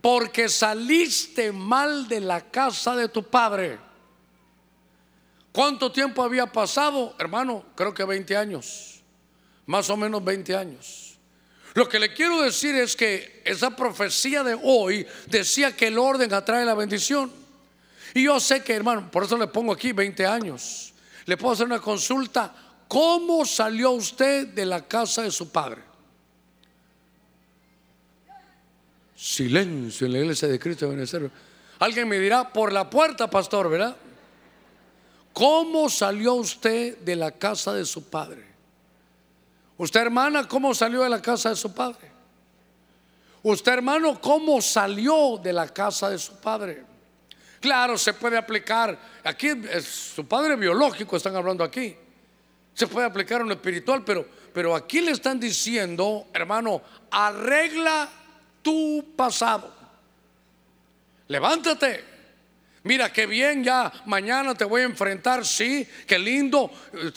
porque saliste mal de la casa de tu padre. ¿Cuánto tiempo había pasado, hermano? Creo que 20 años, más o menos 20 años. Lo que le quiero decir es que esa profecía de hoy decía que el orden atrae la bendición. Y yo sé que, hermano, por eso le pongo aquí 20 años. Le puedo hacer una consulta. ¿Cómo salió usted de la casa de su padre? Silencio en la iglesia de Cristo de Venezuela. Alguien me dirá, por la puerta, pastor, ¿verdad? ¿Cómo salió usted de la casa de su padre? Usted, hermana, ¿cómo salió de la casa de su padre? Usted, hermano, ¿cómo salió de la casa de su padre? Claro, se puede aplicar. Aquí es su padre biológico, están hablando aquí. Se puede aplicar en lo espiritual, pero, pero aquí le están diciendo, hermano, arregla tu pasado. Levántate. Mira qué bien, ya mañana te voy a enfrentar, sí, qué lindo.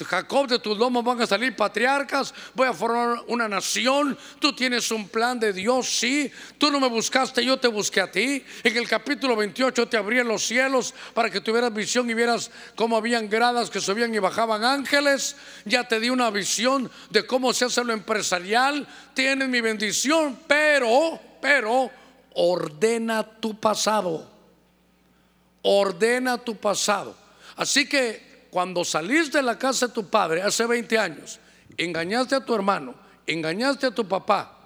Jacob, de tus lomos van a salir patriarcas, voy a formar una nación. Tú tienes un plan de Dios, sí. Tú no me buscaste, yo te busqué a ti. En el capítulo 28 te abrí los cielos para que tuvieras visión y vieras cómo habían gradas que subían y bajaban ángeles. Ya te di una visión de cómo se hace lo empresarial. Tienes mi bendición, pero pero ordena tu pasado. Ordena tu pasado. Así que cuando saliste de la casa de tu padre hace 20 años, engañaste a tu hermano, engañaste a tu papá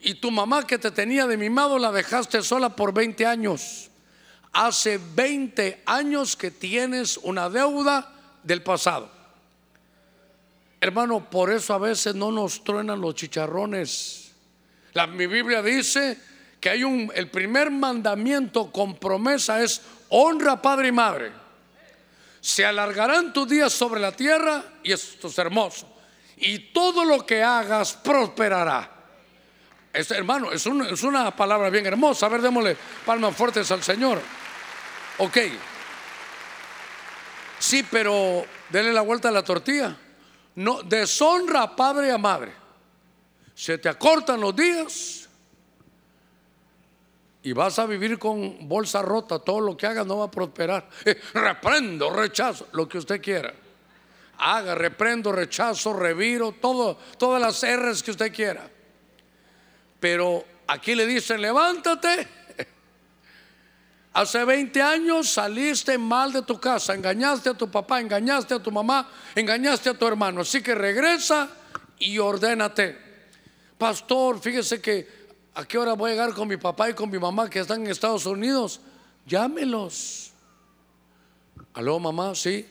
y tu mamá que te tenía de mimado la dejaste sola por 20 años. Hace 20 años que tienes una deuda del pasado. Hermano, por eso a veces no nos truenan los chicharrones la, mi Biblia dice que hay un, el primer mandamiento con promesa es honra padre y madre. Se alargarán tus días sobre la tierra y esto es hermoso. Y todo lo que hagas prosperará. hermano, es, es una palabra bien hermosa. A ver, démosle palmas fuertes al Señor. Ok. Sí, pero denle la vuelta a la tortilla. No, deshonra a padre y a madre se te acortan los días y vas a vivir con bolsa rota, todo lo que hagas no va a prosperar. reprendo, rechazo, lo que usted quiera. Haga, reprendo, rechazo, reviro, todas las R's que usted quiera. Pero aquí le dicen, levántate. [laughs] Hace 20 años saliste mal de tu casa, engañaste a tu papá, engañaste a tu mamá, engañaste a tu hermano. Así que regresa y ordénate. Pastor, fíjese que a qué hora voy a llegar con mi papá y con mi mamá que están en Estados Unidos. Llámelos. Aló, mamá, sí.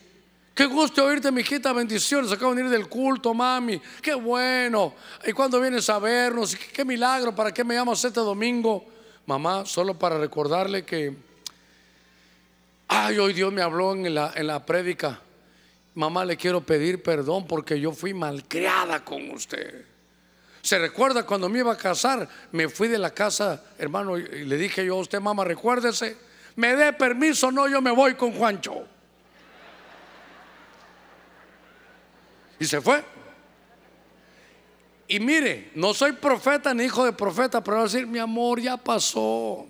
Qué gusto oírte, mijita, bendiciones. Acabo de venir del culto, mami. Qué bueno. ¿Y cuando vienes a vernos? Qué, milagro. ¿Para qué me llamas este domingo? Mamá, solo para recordarle que, ay, hoy Dios me habló en la, en la prédica. Mamá, le quiero pedir perdón porque yo fui malcriada con usted. Se recuerda cuando me iba a casar, me fui de la casa, hermano, y le dije yo a usted, mamá, recuérdese, me dé permiso, no, yo me voy con Juancho. Y se fue. Y mire, no soy profeta ni hijo de profeta, pero voy a decir, mi amor, ya pasó,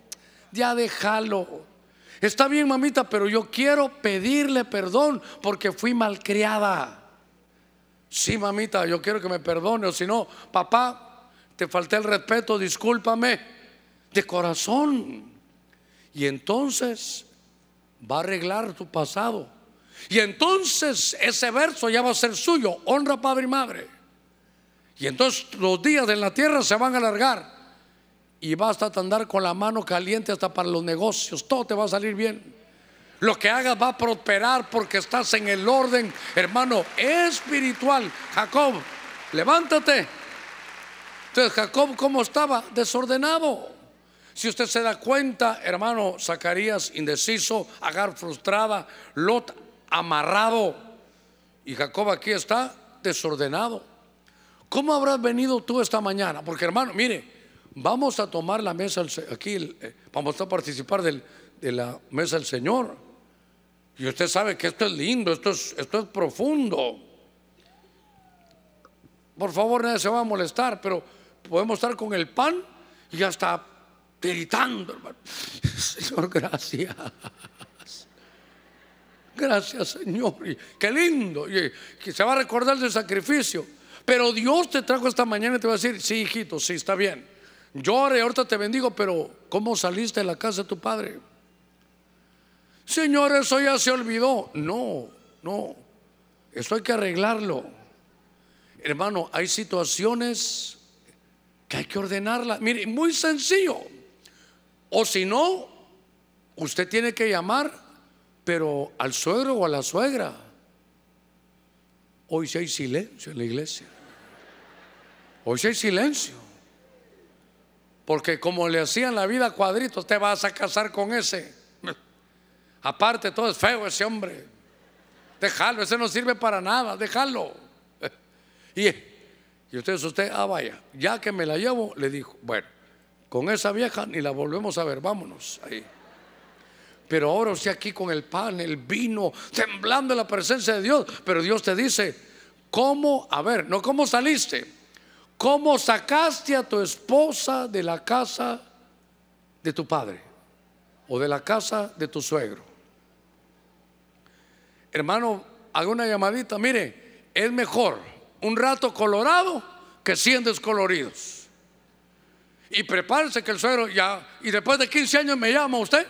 ya déjalo. Está bien, mamita, pero yo quiero pedirle perdón porque fui malcriada. Sí, mamita, yo quiero que me perdone, o si no, papá, te falté el respeto, discúlpame, de corazón. Y entonces va a arreglar tu pasado. Y entonces ese verso ya va a ser suyo, honra padre y madre. Y entonces los días en la tierra se van a alargar. Y basta andar con la mano caliente hasta para los negocios, todo te va a salir bien. Lo que hagas va a prosperar porque estás en el orden, hermano, espiritual. Jacob, levántate. Entonces, Jacob, ¿cómo estaba? Desordenado. Si usted se da cuenta, hermano, Zacarías indeciso, Agar frustrada, Lot amarrado. Y Jacob aquí está desordenado. ¿Cómo habrás venido tú esta mañana? Porque hermano, mire, vamos a tomar la mesa aquí, eh, vamos a participar de la mesa del Señor. Y usted sabe que esto es lindo, esto es, esto es profundo. Por favor, nadie se va a molestar, pero podemos estar con el pan y hasta Gritando, hermano. [laughs] Señor, gracias. Gracias, Señor. Qué lindo. Se va a recordar del sacrificio. Pero Dios te trajo esta mañana y te va a decir, sí, hijito, sí, está bien. Llore, ahorita te bendigo, pero ¿cómo saliste de la casa de tu padre? Señor, eso ya se olvidó. No, no. Eso hay que arreglarlo. Hermano, hay situaciones que hay que ordenarlas. Mire, muy sencillo. O si no, usted tiene que llamar, pero al suegro o a la suegra. Hoy sí hay silencio en la iglesia. Hoy sí hay silencio. Porque como le hacían la vida a cuadritos, te vas a casar con ese. Aparte, todo es feo ese hombre. Déjalo, ese no sirve para nada, déjalo. [laughs] Y, y ustedes, usted, ah, vaya, ya que me la llevo, le dijo, bueno, con esa vieja ni la volvemos a ver, vámonos ahí. Pero ahora usted aquí con el pan, el vino, temblando en la presencia de Dios. Pero Dios te dice, ¿cómo? A ver, no cómo saliste. ¿Cómo sacaste a tu esposa de la casa de tu padre o de la casa de tu suegro? Hermano, haga una llamadita. Mire, es mejor un rato colorado que 100 descoloridos. Y prepárese que el suegro ya, y después de 15 años me llama usted.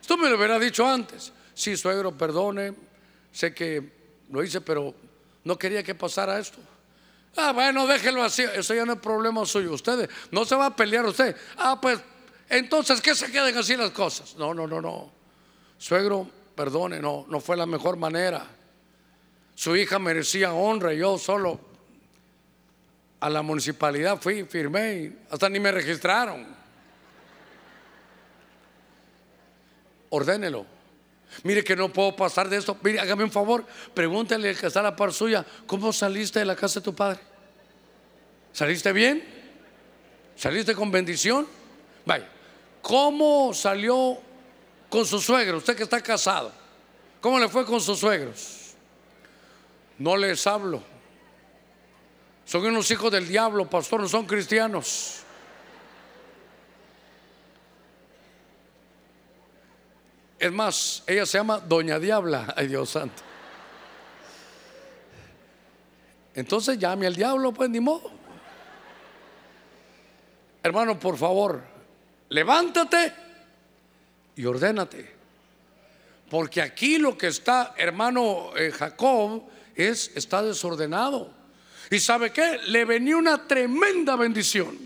Esto me lo hubiera dicho antes. Sí, suegro, perdone, sé que lo hice, pero no quería que pasara esto. Ah, bueno, déjelo así, eso ya no es problema suyo. Ustedes, no se va a pelear usted. Ah, pues, entonces que se queden así las cosas. No, no, no, no. Suegro, perdone, no, no fue la mejor manera. Su hija merecía honra y yo solo a la municipalidad fui, firmé y hasta ni me registraron. Ordénelo. Mire que no puedo pasar de esto. Mire, hágame un favor, pregúntele al que está a la par suya, ¿cómo saliste de la casa de tu padre? ¿Saliste bien? ¿Saliste con bendición? Vaya, ¿cómo salió con su suegro? Usted que está casado, ¿cómo le fue con sus suegros? No les hablo son unos hijos del diablo, pastor, no son cristianos. Es más, ella se llama Doña Diabla, [laughs] ay Dios santo. Entonces llame al diablo, pues ni modo. Hermano, por favor, levántate y ordénate. Porque aquí lo que está, hermano eh, Jacob, es, está desordenado. ¿Y sabe qué? Le venía una tremenda bendición.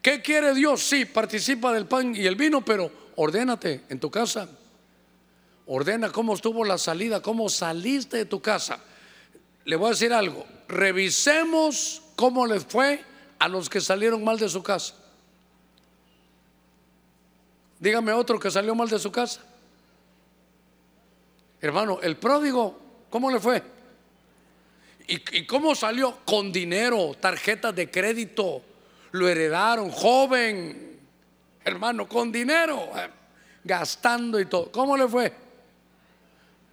¿Qué quiere Dios? Sí, participa del pan y el vino, pero ordénate en tu casa. Ordena cómo estuvo la salida, cómo saliste de tu casa. Le voy a decir algo. Revisemos cómo les fue a los que salieron mal de su casa. Dígame otro que salió mal de su casa. Hermano, el pródigo, ¿cómo le fue? ¿Y, cómo salió? Con dinero, tarjetas de crédito. Lo heredaron, joven, hermano, con dinero, eh, gastando y todo. ¿Cómo le fue?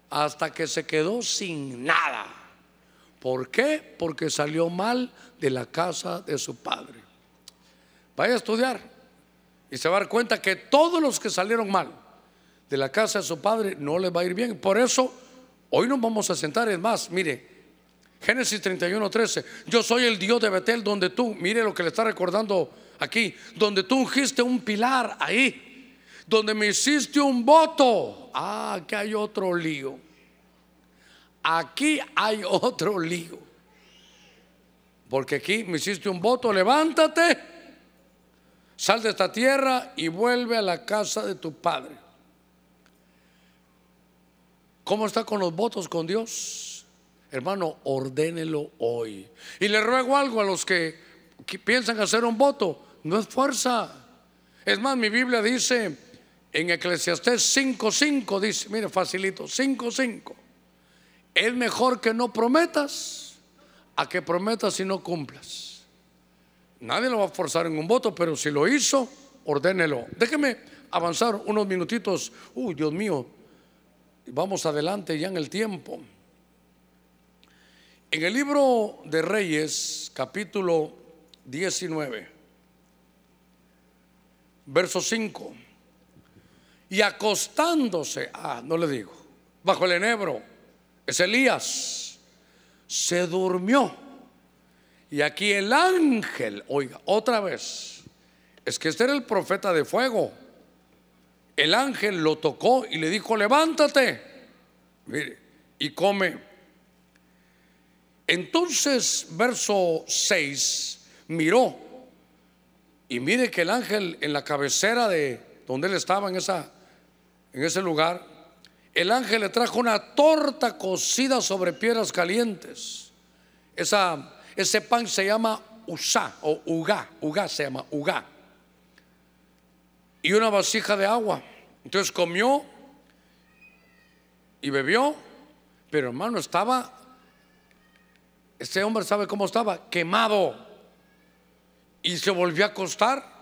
Hasta que se quedó sin nada. ¿Por qué? Porque salió mal de la casa de su padre. Vaya a estudiar y se va a dar cuenta que todos los que salieron mal de la casa de su padre no les va a ir bien. Por eso hoy nos vamos a sentar. Es más, mire, Génesis 31, 13. Yo soy el Dios de Betel donde tú, mire lo que le está recordando aquí, donde tú ungiste un pilar ahí, donde me hiciste un voto. Ah, aquí hay otro lío. Aquí hay [laughs] otro lío. Porque aquí me hiciste un voto, levántate, sal de esta tierra y vuelve a la casa de tu padre. ¿Cómo está con los votos con Dios? Hermano, ordénelo hoy. Y le ruego algo a los que, piensan hacer un voto. No es fuerza. Es más, mi Biblia dice en Eclesiastés 5.5, dice, mire, facilito, 5.5. Es mejor que no prometas a que prometas y no cumplas. Nadie lo va a forzar en un voto, pero si lo hizo, ordénelo. Déjeme avanzar unos minutitos. Uy, Dios mío, vamos adelante ya en el tiempo. En el libro de Reyes, capítulo 19, verso 5. Y acostándose, ah, no le digo, bajo el enebro, es Elías, se durmió. Y aquí el ángel, oiga, otra vez, es que este era el profeta de fuego. El ángel lo tocó y le dijo, levántate, mire, y come. Entonces, verso 6, miró y mire que el ángel en la cabecera de donde él estaba en, esa, en ese lugar, el ángel le trajo una torta cocida sobre piedras calientes. Esa, ese pan se llama usá o ugá, ugá se llama ugá. Y una vasija de agua. Entonces comió y bebió, pero hermano estaba, este hombre sabe cómo estaba, quemado y se volvió a acostar.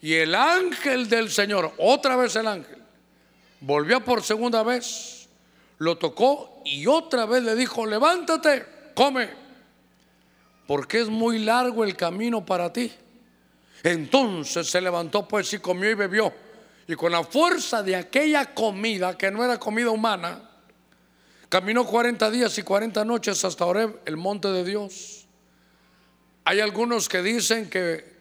Y el ángel del Señor, otra vez el ángel, volvió por segunda vez, lo tocó y otra vez le dijo, levántate, come, porque es muy largo el camino para ti. Entonces se levantó pues y comió y bebió. Y con la fuerza de aquella comida, que no era comida humana, caminó 40 días y 40 noches hasta Oreb, el monte de Dios. Hay algunos que dicen que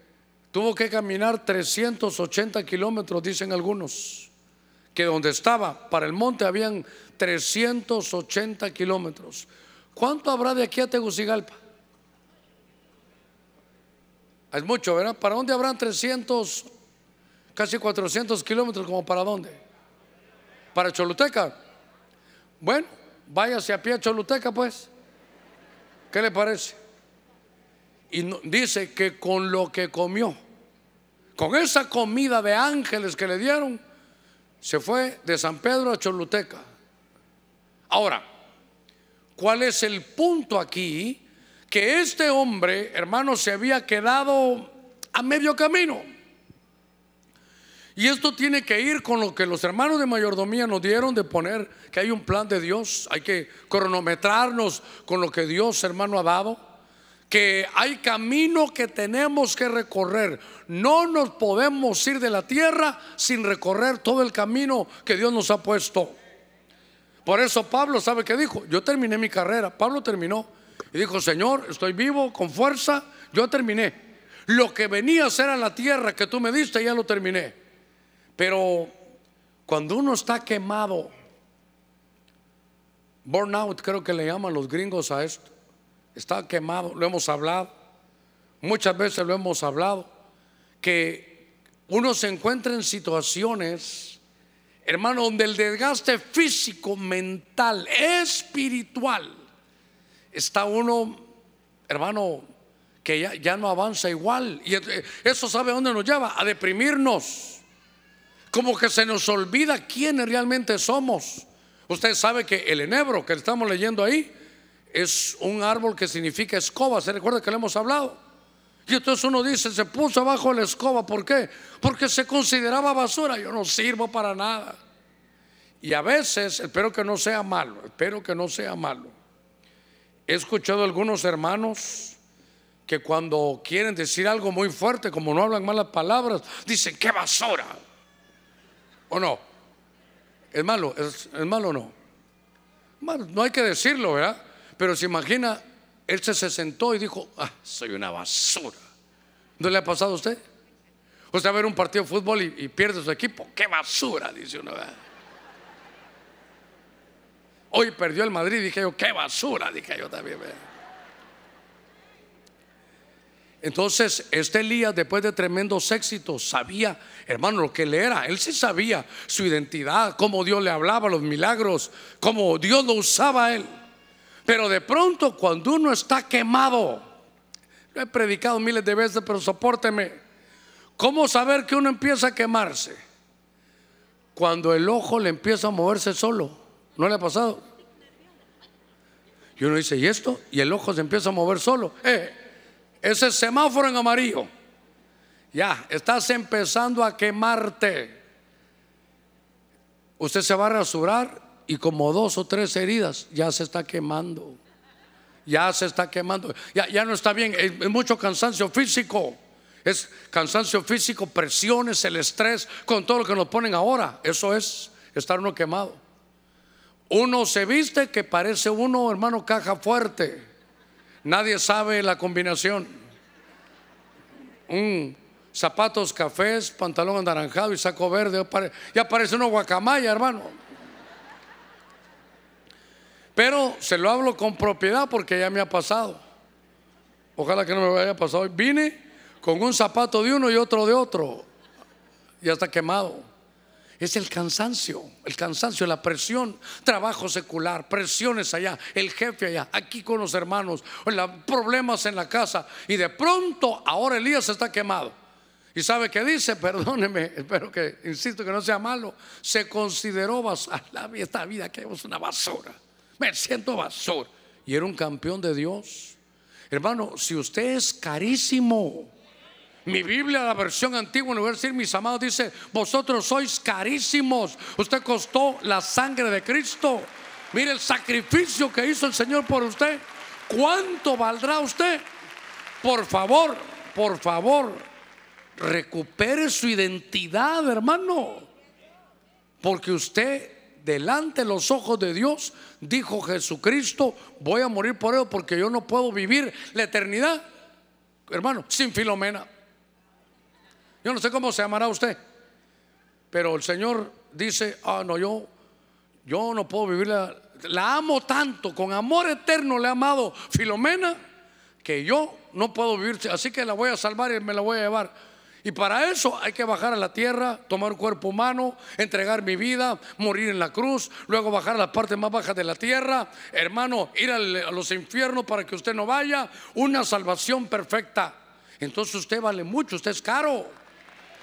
tuvo que caminar 380 kilómetros, dicen algunos, que donde estaba, para el monte, habían 380 kilómetros. ¿Cuánto habrá de aquí a Tegucigalpa? Es mucho, ¿verdad? ¿Para dónde habrán 300, casi 400 kilómetros? ¿Como para dónde? ¿Para Choluteca? Bueno, váyase a pie a Choluteca, pues. ¿Qué le parece? Y dice que con lo que comió, con esa comida de ángeles que le dieron, se fue de San Pedro a Choluteca. Ahora, ¿cuál es el punto aquí? Que este hombre, hermano, se había quedado a medio camino. Y esto tiene que ir con lo que los hermanos de mayordomía nos dieron de poner que hay un plan de Dios, hay que cronometrarnos con lo que Dios, hermano, ha dado que hay camino que tenemos que recorrer. No nos podemos ir de la tierra sin recorrer todo el camino que Dios nos ha puesto. Por eso Pablo, ¿sabe qué dijo? Yo terminé mi carrera. Pablo terminó y dijo, Señor, estoy vivo, con fuerza, yo terminé. Lo que venía a ser a la tierra que tú me diste, ya lo terminé. Pero cuando uno está quemado, burnout creo que le llaman los gringos a esto está quemado, lo hemos hablado, muchas veces lo hemos hablado, que uno se encuentra en situaciones, hermano, donde el desgaste físico, mental, espiritual, está uno, hermano, que ya, no avanza igual. Y eso sabe dónde nos lleva, a deprimirnos. Como que se nos olvida quiénes realmente somos. Usted sabe que el enebro que estamos leyendo ahí es un árbol que significa escoba. ¿Se recuerda que le hemos hablado? Y entonces uno dice, se puso abajo la escoba. ¿Por qué? Porque se consideraba basura. Yo no sirvo para nada. Y a veces, espero que no sea malo, espero que no sea malo. He escuchado a algunos hermanos que cuando quieren decir algo muy fuerte, como no hablan malas palabras, dicen, qué basura. ¿O no? ¿Es malo? ¿Es, malo o no? no hay que decirlo, ¿verdad? Pero se imagina, él se, sentó y dijo, ah, soy una basura. ¿No le ha pasado a usted? Usted a ver un partido de fútbol y, pierde su equipo, qué basura, dice uno. Hoy perdió el Madrid, dije yo, qué basura, dije yo también. Entonces, este Elías, después de tremendos éxitos, sabía, hermano, lo que él era. Él sí sabía su identidad, cómo Dios le hablaba, los milagros, cómo Dios lo usaba a él. Pero de pronto cuando uno está quemado, lo he predicado miles de veces, pero soporteme. ¿Cómo saber que uno empieza a quemarse? Cuando el ojo le empieza a moverse solo. ¿No le ha pasado? Y uno dice, ¿y esto? Y el ojo se empieza a mover solo. Eh, ese semáforo en amarillo. Ya, estás empezando a quemarte. Usted se va a rasurar y como dos o tres heridas, ya se está quemando. Ya se está quemando. Ya, ya no está bien. Es, mucho cansancio físico. Es cansancio físico, presiones, el estrés, con todo lo que nos ponen ahora. Eso es estar uno quemado. Uno se viste que parece uno, hermano, caja fuerte. Nadie sabe la combinación. Un zapatos cafés, pantalón anaranjado y saco verde. Ya parece uno guacamaya, hermano. Pero se lo hablo con propiedad porque ya me ha pasado. Ojalá que no me haya pasado. Vine con un zapato de uno y otro de otro. Ya está quemado. Es el cansancio, el cansancio, la presión, trabajo secular, presiones allá, el jefe allá, aquí con los hermanos, problemas en la casa. Y de pronto ahora Elías está quemado. ¿Y sabe qué dice? [laughs] Perdóneme, espero que, insisto que no sea malo. Se consideró basura. Esta vida que es una basura. Me siento basura. Y era un campeón de Dios. Hermano, si usted es carísimo, mi Biblia, la versión antigua, en lugar de decir mis amados, dice, vosotros sois carísimos. Usted costó la sangre de Cristo. Mire el sacrificio que hizo el Señor por usted. ¿Cuánto valdrá usted? Por favor, por favor, recupere su identidad, hermano. Porque usted, delante de los ojos de Dios, dijo Jesucristo, voy a morir por él porque yo no puedo vivir la eternidad, hermano, sin Filomena. Yo no sé cómo se llamará usted, pero el Señor dice, ah, no, yo, yo no puedo vivir la, la amo tanto, con amor eterno le he amado Filomena, que yo no puedo vivir, así que la voy a salvar y me la voy a llevar. Y para eso hay que bajar a la tierra, tomar un cuerpo humano, entregar mi vida, morir en la cruz, luego bajar a la parte más baja de la tierra, hermano, ir a los infiernos para que usted no vaya, una salvación perfecta. Entonces usted vale mucho, usted es caro.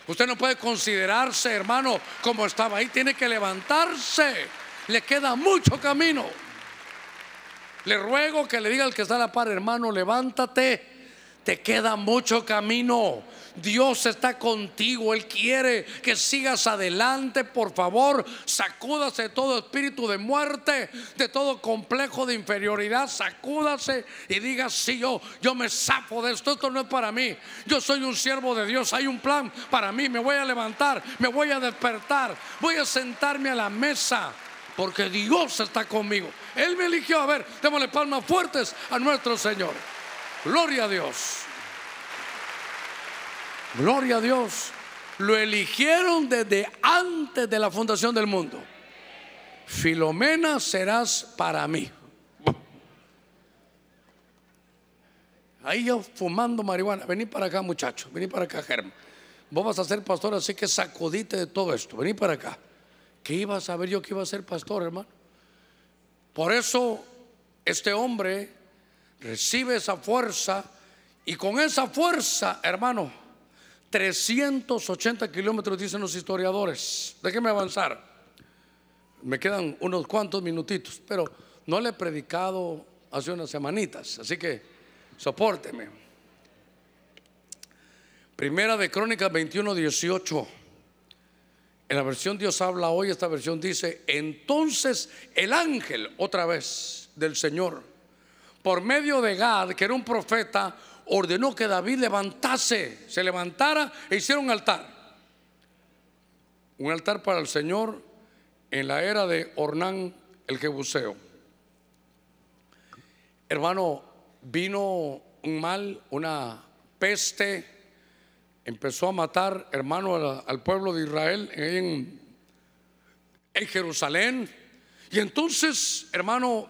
Usted no puede considerarse, hermano, como estaba ahí. Tiene que levantarse. Le queda mucho camino. Le ruego que le diga al que está a la par, hermano, levántate. Te queda mucho camino. Dios está contigo. Él quiere que sigas adelante. Por favor, sacúdase de todo espíritu de muerte, de todo complejo de inferioridad. Sacúdase y diga, sí, yo, yo me zafo de esto. Esto no es para mí. Yo soy un siervo de Dios. Hay un plan para mí. Me voy a levantar, me voy a despertar. Voy a sentarme a la mesa. Porque Dios está conmigo. Él me eligió. A ver, démosle palmas fuertes a nuestro Señor. Gloria a Dios. Gloria a Dios. Lo eligieron desde antes de la fundación del mundo. Filomena serás para mí. Ahí yo fumando marihuana. Vení para acá, muchacho. Vení para acá, Germán. Vos vas a ser pastor, así que sacudite de todo esto. Vení para acá. ¿Qué iba a saber yo que iba a ser pastor, hermano? Por eso este hombre recibe esa fuerza y con esa fuerza, hermano, 380 kilómetros dicen los historiadores. Déjeme avanzar. Me quedan unos cuantos minutitos, pero no le he predicado hace unas semanitas, así que sopórteme. Primera de Crónicas 21, 18. En la versión Dios habla hoy, esta versión dice, entonces el ángel otra vez del Señor por medio de Gad, que era un profeta, ordenó que David levantase, se levantara e hiciera un altar. Un altar para el Señor en la era de Ornán el Jebuseo. Hermano, vino un mal, una peste, empezó a matar, hermano, al, pueblo de Israel en, en Jerusalén. Y entonces, hermano,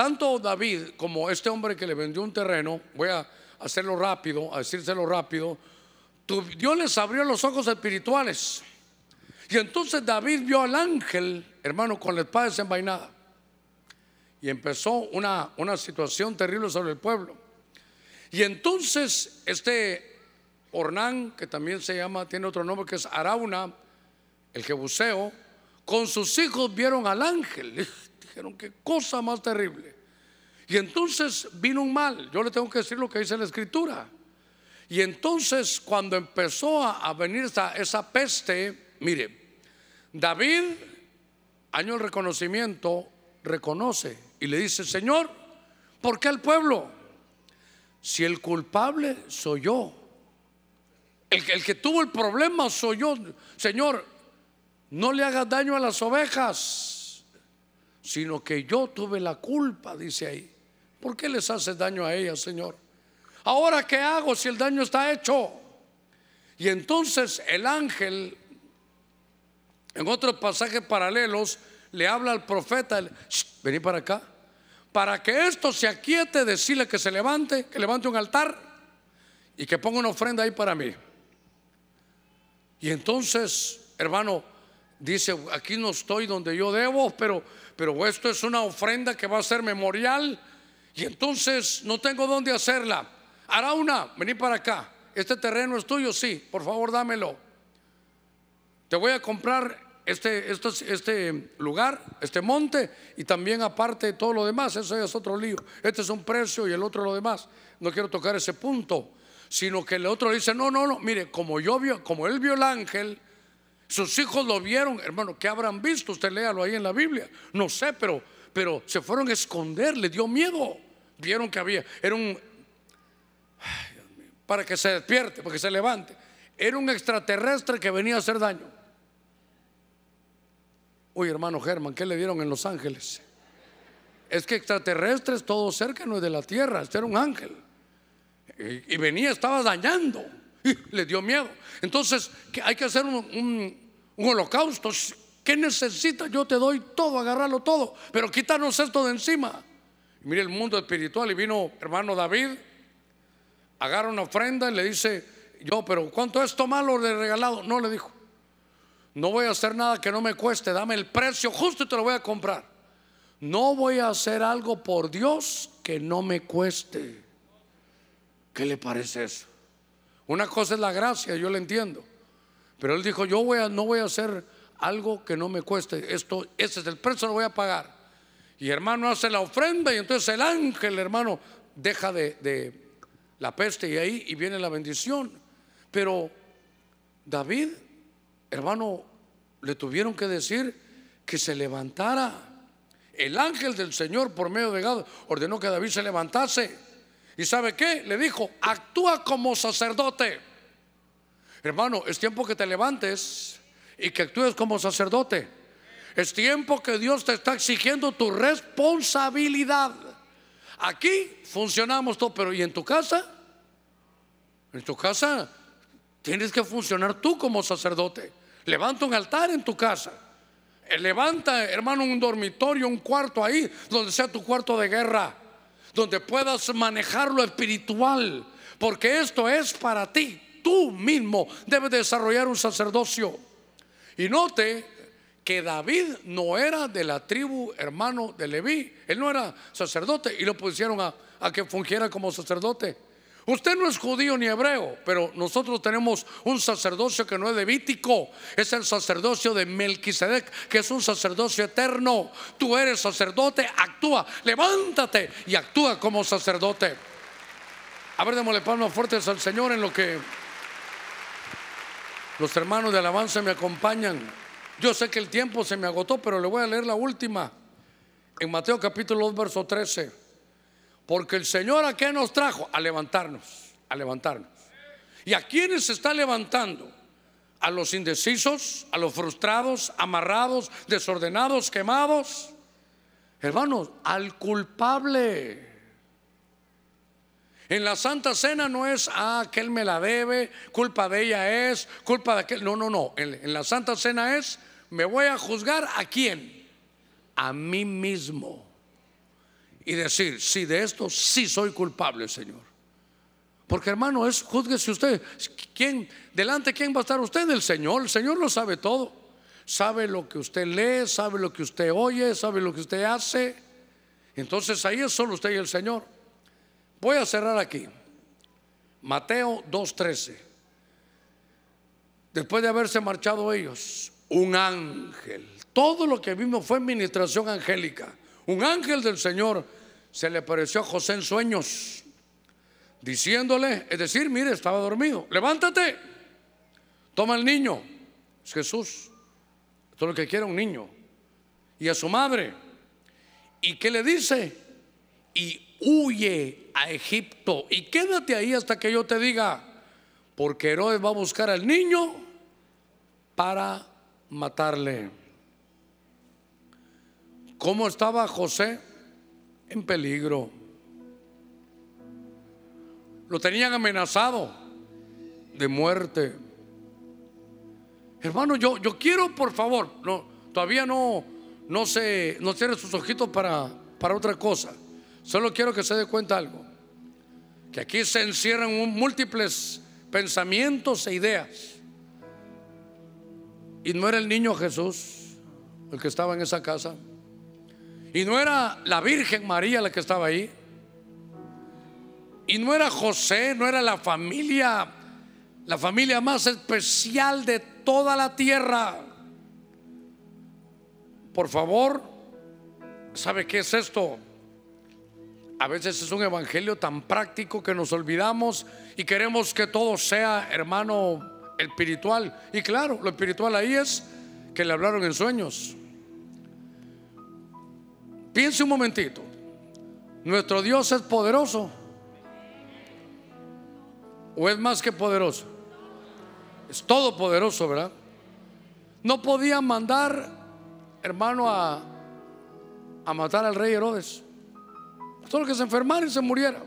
tanto David como este hombre que le vendió un terreno, voy a hacerlo rápido, a decírselo rápido, Dios les abrió los ojos espirituales. Y entonces David vio al ángel, hermano, con la espada desenvainada. Y empezó una, una situación terrible sobre el pueblo. Y entonces este Ornán, que también se llama, tiene otro nombre que es Arauna, el Jebuseo, con sus hijos vieron al ángel. Dijeron, qué cosa más terrible. Y entonces vino un mal. Yo le tengo que decir lo que dice la escritura. Y entonces cuando empezó a, venir esa, peste, mire, David, año el reconocimiento, reconoce y le dice, Señor, ¿por qué el pueblo? Si el culpable soy yo, El, el que tuvo el problema soy yo. Señor, no le hagas daño a las ovejas, sino que yo tuve la culpa, dice ahí. ¿Por qué les haces daño a ellas, Señor? Ahora, ¿qué hago si el daño está hecho? Y entonces el ángel, en otros pasajes paralelos, le habla al profeta, vení para acá, para que esto se aquiete, decirle que se levante, que levante un altar y que ponga una ofrenda ahí para mí. Y entonces, hermano, dice, aquí no estoy donde yo debo, pero, pero esto es una ofrenda que va a ser memorial. Y entonces no tengo dónde hacerla. Hará una, vení para acá. Este terreno es tuyo, sí, por favor dámelo. Te voy a comprar este, este, este lugar, este monte y también aparte todo lo demás. Eso es otro lío. Este es un precio y el otro lo demás. No quiero tocar ese punto, sino que el otro dice, no, no, no, mire, como yo como él vio el ángel, sus hijos lo vieron, hermano, ¿qué habrán visto? Usted léalo ahí en la Biblia. No sé, pero, pero se fueron a esconder, le dio miedo. Vieron que había, era un, para que se despierte, para que se levante. Era un extraterrestre que venía a hacer daño. Uy, hermano Germán, ¿qué le dieron en Los Ángeles? Es que extraterrestres todo cerca no es de la tierra, este era un ángel. Y, venía, estaba dañando. Y le dio miedo. Entonces, hay que hacer un, holocausto. ¿Qué necesita? Yo te doy todo, agarrarlo todo. Pero quítanos esto de encima. mire el mundo espiritual y vino hermano David agarra una ofrenda y le dice, yo, pero ¿cuánto es malo de regalado? No le dijo, no voy a hacer nada que no me cueste, dame el precio justo y te lo voy a comprar. No voy a hacer algo por Dios que no me cueste. ¿Qué le parece eso? Una cosa es la gracia, yo le entiendo. Pero él dijo, yo voy a, no voy a hacer algo que no me cueste. Esto, ese es el precio, lo voy a pagar. Y hermano hace la ofrenda y entonces el ángel, hermano, deja de, de la peste y ahí y viene la bendición. Pero David, hermano, le tuvieron que decir que se levantara. El ángel del Señor por medio de Gad ordenó que David se levantase. ¿Y sabe qué? Le dijo, actúa como sacerdote. Hermano, es tiempo que te levantes y que actúes como sacerdote. Es tiempo que Dios te está exigiendo tu responsabilidad. Aquí funcionamos todo, pero ¿y en tu casa? En tu casa tienes que funcionar tú como sacerdote. Levanta un altar en tu casa. Eh, levanta, hermano, un dormitorio, un cuarto ahí, donde sea tu cuarto de guerra, donde puedas manejar lo espiritual, porque esto es para ti. Tú mismo debes desarrollar un sacerdocio. Y note que David no era de la tribu hermano de Leví, él no era sacerdote y lo pusieron a, a que fungiera como sacerdote. Usted no es judío ni hebreo, pero nosotros tenemos un sacerdocio que no es levítico, es el sacerdocio de Melquisedec, que es un sacerdocio eterno. Tú eres sacerdote, actúa, levántate y actúa como sacerdote. A ver, démosle palmas fuertes al Señor en lo que los hermanos de alabanza me acompañan. Yo sé que el tiempo se me agotó, pero le voy a leer la última. En Mateo capítulo 2, verso 13. Porque el Señor a qué nos trajo? A levantarnos, a levantarnos. ¿Y a quiénes se está levantando? A los indecisos, a los frustrados, amarrados, desordenados, quemados. Hermanos, al culpable. En la Santa Cena no es, ah, que él me la debe, culpa de ella es, culpa de aquel. No, no, no. En la Santa Cena es, me voy a juzgar a quién? A mí mismo. Y decir, sí, de esto sí soy culpable, Señor. Porque hermano, es, juzguese usted. ¿Quién, delante quién va a estar usted? El Señor. El Señor lo sabe todo. Sabe lo que usted lee, sabe lo que usted oye, sabe lo que usted hace. Entonces ahí es solo usted y el Señor. Voy a cerrar aquí. Mateo 2.13. Después de haberse marchado ellos, un ángel. Todo lo que vimos fue administración angélica. Un ángel del Señor se le apareció a José en sueños, diciéndole, es decir, mire, estaba dormido, levántate, toma el niño, es Jesús, todo lo que quiera un niño, y a su madre. ¿Y qué le dice? Y huye a Egipto y quédate ahí hasta que yo te diga porque Herodes va a buscar al niño para matarle. ¿Cómo estaba José? En peligro. Lo tenían amenazado de muerte. Hermano, yo, yo quiero, por favor, no, todavía no, no se, no cierre sus ojitos para, para otra cosa. Solo quiero que se dé cuenta algo. Que aquí se encierran múltiples pensamientos e ideas. Y no era el niño Jesús el que estaba en esa casa. Y no era la Virgen María la que estaba ahí. Y no era José, no era la familia, la familia más especial de toda la tierra. Por favor, ¿sabe qué es esto? A veces es un evangelio tan práctico que nos olvidamos y queremos que todo sea, hermano, espiritual. Y claro, lo espiritual ahí es que le hablaron en sueños. Piense un momentito. Nuestro Dios es poderoso. ¿O es más que poderoso? Es todopoderoso, ¿verdad? No podía mandar, hermano, a, a matar al rey Herodes. Solo que se enfermara y se muriera.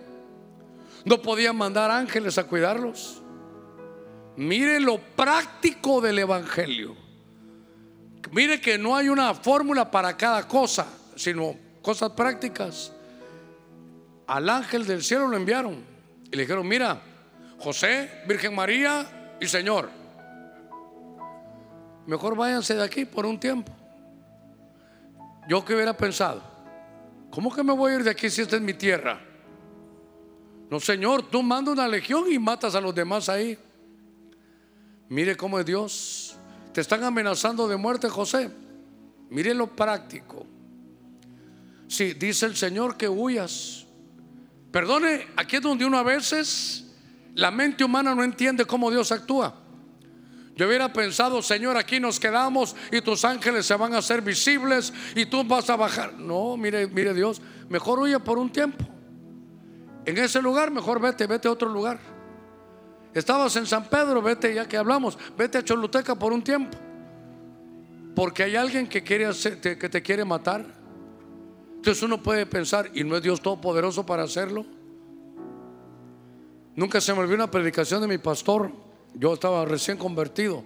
No podían mandar ángeles a cuidarlos. Mire lo práctico del Evangelio. Mire que no hay una fórmula para cada cosa, sino cosas prácticas. Al ángel del cielo lo enviaron y le dijeron, mira, José, Virgen María y Señor, mejor váyanse de aquí por un tiempo. Yo que hubiera pensado, ¿Cómo que me voy a ir de aquí si esta es mi tierra? No, Señor, tú mandas una legión y matas a los demás ahí. Mire cómo es Dios. Te están amenazando de muerte, José. Mire lo práctico. Si dice el Señor que huyas. Perdone, aquí es donde uno a veces la mente humana no entiende cómo Dios actúa. Yo hubiera pensado, Señor, aquí nos quedamos y tus ángeles se van a hacer visibles y tú vas a bajar. No, mire, mire Dios, mejor huye por un tiempo. En ese lugar, mejor vete, vete a otro lugar. Estabas en San Pedro, vete ya que hablamos, vete a Choluteca por un tiempo. Porque hay alguien que, quiere hacer, que te quiere matar. Entonces uno puede pensar, ¿y no es Dios todopoderoso para hacerlo? Nunca se me olvidó una predicación de mi pastor yo estaba recién convertido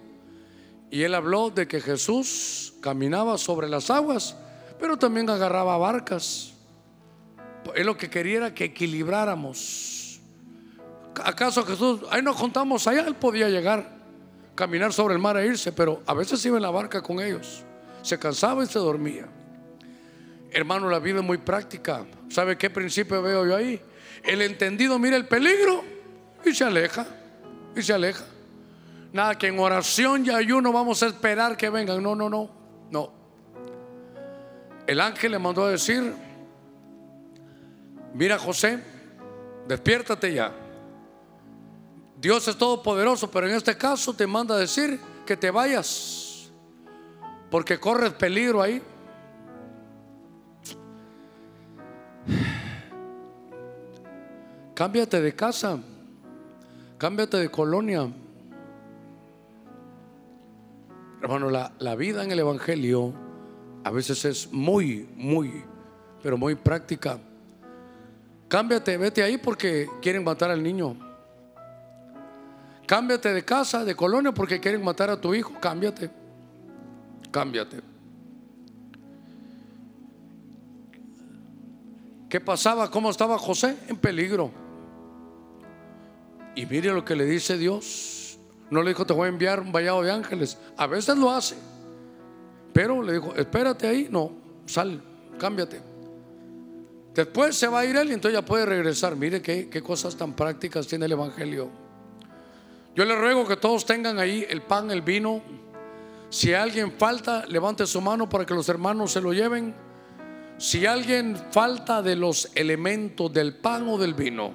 y él habló de que Jesús caminaba sobre las aguas, pero también agarraba barcas. Él lo que quería era que equilibráramos. ¿Acaso Jesús, ahí nos contamos, allá él podía llegar, caminar sobre el mar e irse, pero a veces iba en la barca con ellos. Se cansaba y se dormía. Hermano, la vida es muy práctica. ¿Sabe qué principio veo yo ahí? El entendido mira el peligro y se aleja. Y se aleja. Nada, que en oración y ayuno vamos a esperar que vengan. No, no, no, no. El ángel le mandó a decir, mira José, despiértate ya. Dios es todopoderoso, pero en este caso te manda a decir que te vayas, porque corres peligro ahí. Cámbiate de casa, cámbiate de colonia. Hermano, la, vida en el Evangelio a veces es muy, muy, pero muy práctica. Cámbiate, vete ahí porque quieren matar al niño. Cámbiate de casa, de colonia porque quieren matar a tu hijo. Cámbiate. Cámbiate. ¿Qué pasaba? ¿Cómo estaba José? En peligro. Y mire lo que le dice Dios. No le dijo, te voy a enviar un vallado de ángeles. A veces lo hace. Pero le dijo, espérate ahí. No, sal, cámbiate. Después se va a ir él y entonces ya puede regresar. Mire qué, qué cosas tan prácticas tiene el Evangelio. Yo le ruego que todos tengan ahí el pan, el vino. Si alguien falta, levante su mano para que los hermanos se lo lleven. Si alguien falta de los elementos del pan o del vino,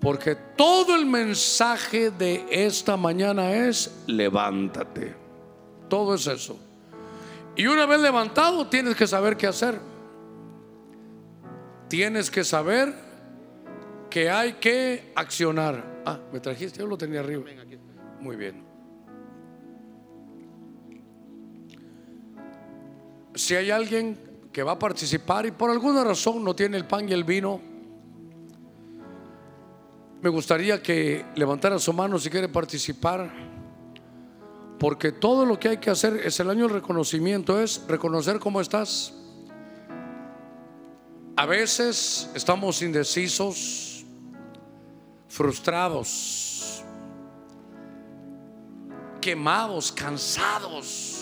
porque todo el mensaje de esta mañana es levántate. Todo es eso. Y una vez levantado tienes que saber qué hacer. Tienes que saber que hay que accionar. Ah, me trajiste, yo lo tenía arriba. Muy bien. Si hay alguien que va a participar y por alguna razón no tiene el pan y el vino, me gustaría que levantara su mano si quiere participar, porque todo lo que hay que hacer es el año del reconocimiento, es reconocer cómo estás. A veces estamos indecisos, frustrados, quemados, cansados.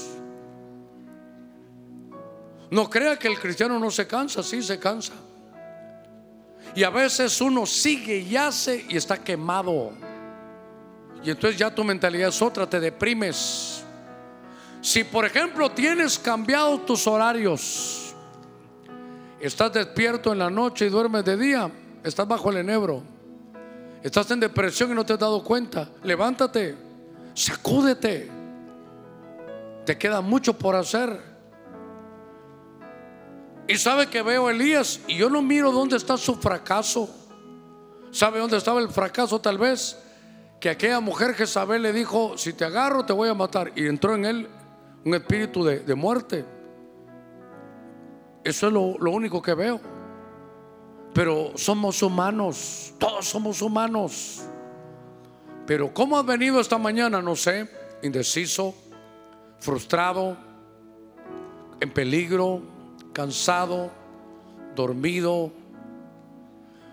No crea que el cristiano no se cansa, sí se cansa. Y a veces uno sigue y hace y está quemado. Y entonces ya tu mentalidad es otra, te deprimes. Si por ejemplo tienes cambiado tus horarios, estás despierto en la noche y duermes de día, estás bajo el enebro, estás en depresión y no te has dado cuenta, levántate, sacúdete. Te queda mucho por hacer. Y sabe que veo Elías y yo no miro dónde está su fracaso. ¿Sabe dónde estaba el fracaso tal vez? Que aquella mujer Jezabel le dijo, si te agarro te voy a matar. Y entró en él un espíritu de, muerte. Eso es lo, lo único que veo. Pero somos humanos, todos somos humanos. Pero ¿cómo has venido esta mañana? No sé, indeciso, frustrado, en peligro, cansado, dormido.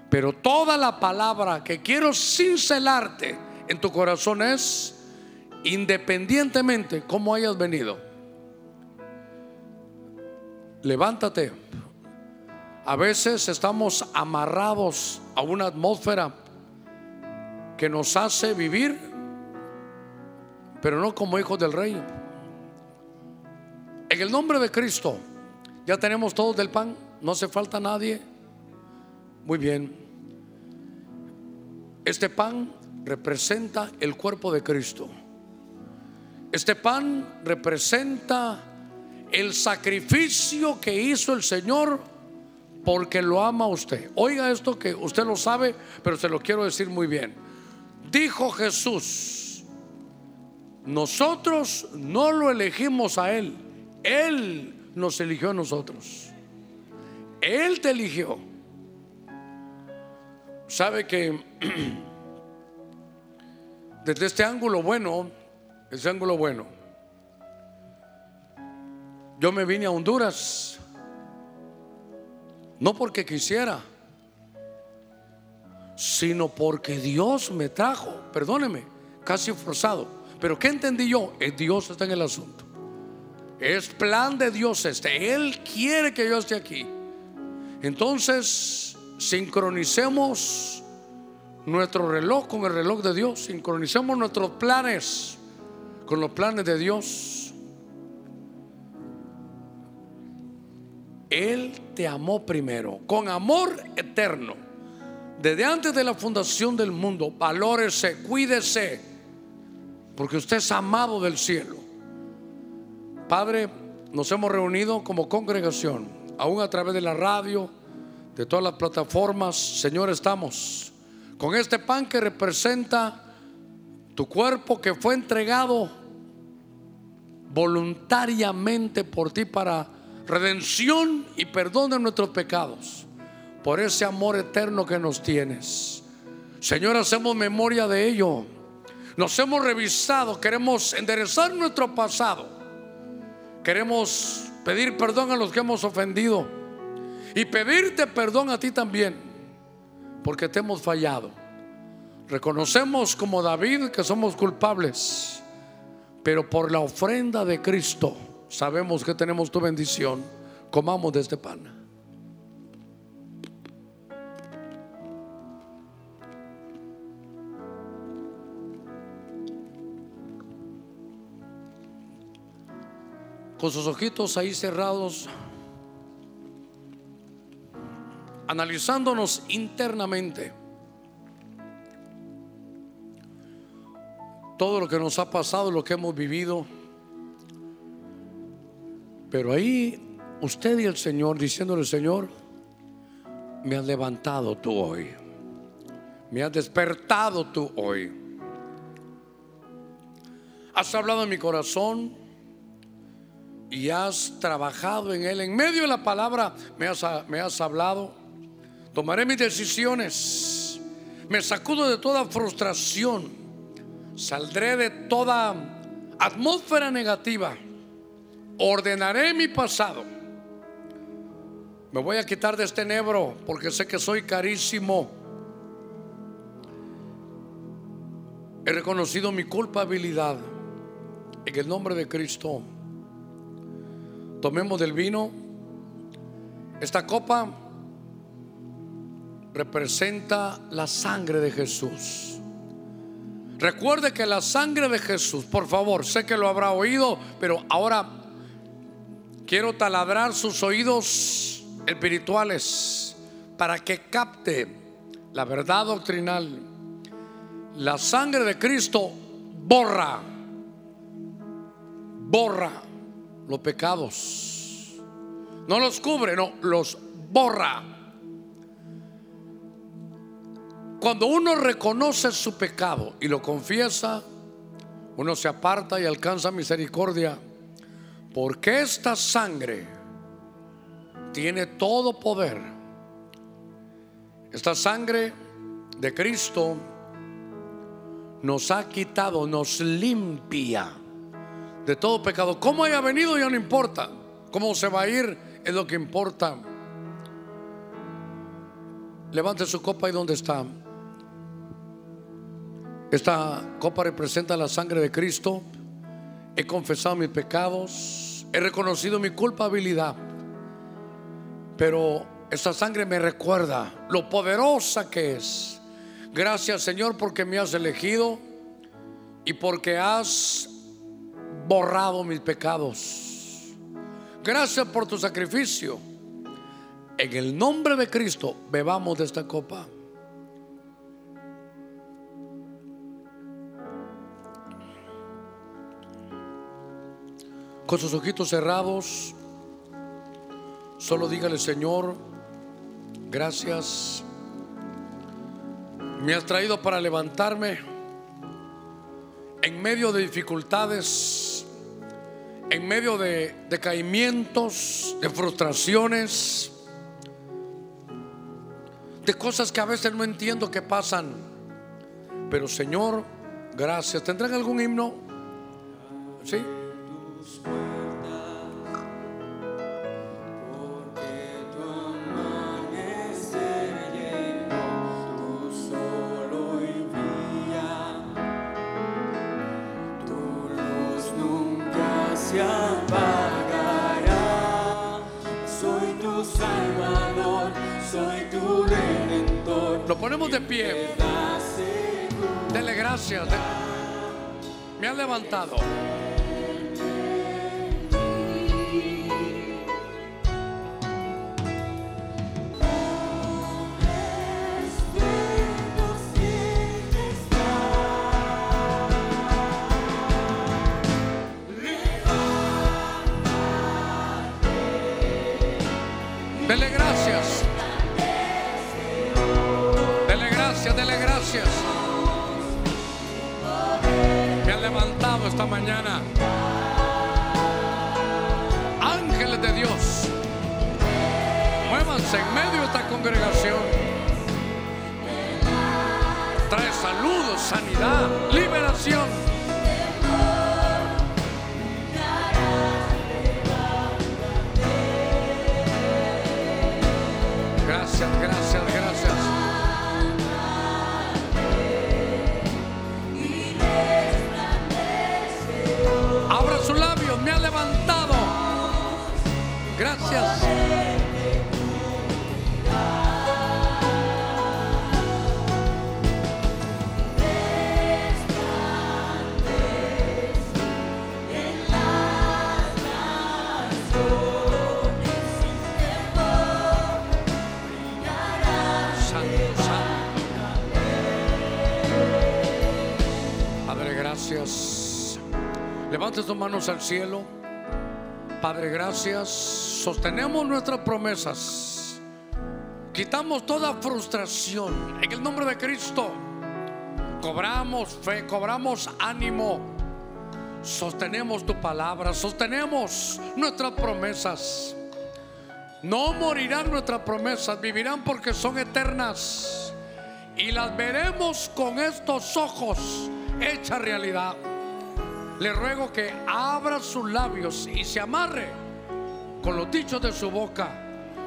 Pero toda la palabra que quiero cincelarte en tu corazón es, independientemente cómo hayas venido, levántate. A veces estamos amarrados a una atmósfera que nos hace vivir, pero no como hijos del rey. En el nombre de Cristo. ¿Ya tenemos todos del pan? ¿No hace falta nadie? Muy bien. Este pan representa el cuerpo de Cristo. Este pan representa el sacrificio que hizo el Señor porque lo ama usted. Oiga esto que usted lo sabe, pero se lo quiero decir muy bien. Dijo Jesús, nosotros no lo elegimos a Él, Él nos eligió a nosotros. Él te eligió. Sabe que [clears throat] desde este ángulo bueno, ese ángulo bueno, yo me vine a Honduras, no porque quisiera, sino porque Dios me trajo, perdóneme, casi forzado. Pero ¿qué entendí yo? El Dios está en el asunto. Es plan de Dios este. Él quiere que yo esté aquí. Entonces, sincronicemos nuestro reloj con el reloj de Dios. Sincronicemos nuestros planes con los planes de Dios. Él te amó primero, con amor eterno. Desde antes de la fundación del mundo, valórese, cuídese, porque usted es amado del cielo. Padre, nos hemos reunido como congregación, aún a través de la radio, de todas las plataformas. Señor, estamos con este pan que representa tu cuerpo que fue entregado voluntariamente por ti para redención y perdón de nuestros pecados, por ese amor eterno que nos tienes. Señor, hacemos memoria de ello. Nos hemos revisado, queremos enderezar nuestro pasado Queremos pedir perdón a los que hemos ofendido y pedirte perdón a ti también, porque te hemos fallado. Reconocemos como David que somos culpables, pero por la ofrenda de Cristo sabemos que tenemos tu bendición. Comamos de este pan. Con sus ojitos ahí cerrados, analizándonos internamente todo lo que nos ha pasado, lo que hemos vivido. Pero ahí usted y el Señor diciéndole, Señor, me has levantado tú hoy. Me has despertado tú hoy. Has hablado en mi corazón y has trabajado en él. En medio de la palabra me has, me has hablado. Tomaré mis decisiones. Me sacudo de toda frustración. Saldré de toda atmósfera negativa. Ordenaré mi pasado. Me voy a quitar de este nebro porque sé que soy carísimo. He reconocido mi culpabilidad en el nombre de Cristo. Tomemos del vino. Esta copa representa la sangre de Jesús. Recuerde que la sangre de Jesús, por favor, sé que lo habrá oído, pero ahora quiero taladrar sus oídos espirituales para que capte la verdad doctrinal. La sangre de Cristo borra, borra los pecados. No los cubre, no, los borra. Cuando uno reconoce su pecado y lo confiesa, uno se aparta y alcanza misericordia, porque esta sangre tiene todo poder. Esta sangre de Cristo nos ha quitado, nos limpia de todo pecado. ¿Cómo haya venido ya no importa. Cómo se va a ir es lo que importa. Levante su copa y dónde está. Esta copa representa la sangre de Cristo. He confesado mis pecados. He reconocido mi culpabilidad. Pero esta sangre me recuerda lo poderosa que es. Gracias Señor porque me has elegido y porque has borrado mis pecados. Gracias por tu sacrificio. En el nombre de Cristo, bebamos de esta copa. Con sus ojitos cerrados, solo dígale, Señor, gracias. Me has traído para levantarme en medio de dificultades, en medio de decaimientos, de frustraciones, de cosas que a veces no entiendo que pasan. Pero Señor, gracias. ¿Tendrán algún himno? ¿Sí? Levantado. Gracias. Levante sus manos al cielo. Padre, gracias. Sostenemos nuestras promesas. Quitamos toda frustración en el nombre de Cristo. Cobramos fe, cobramos ánimo. Sostenemos tu palabra, sostenemos nuestras promesas. No morirán nuestras promesas, vivirán porque son eternas. Y las veremos con estos ojos hecha realidad. Le ruego que abra sus labios y se amarre con los dichos de su boca.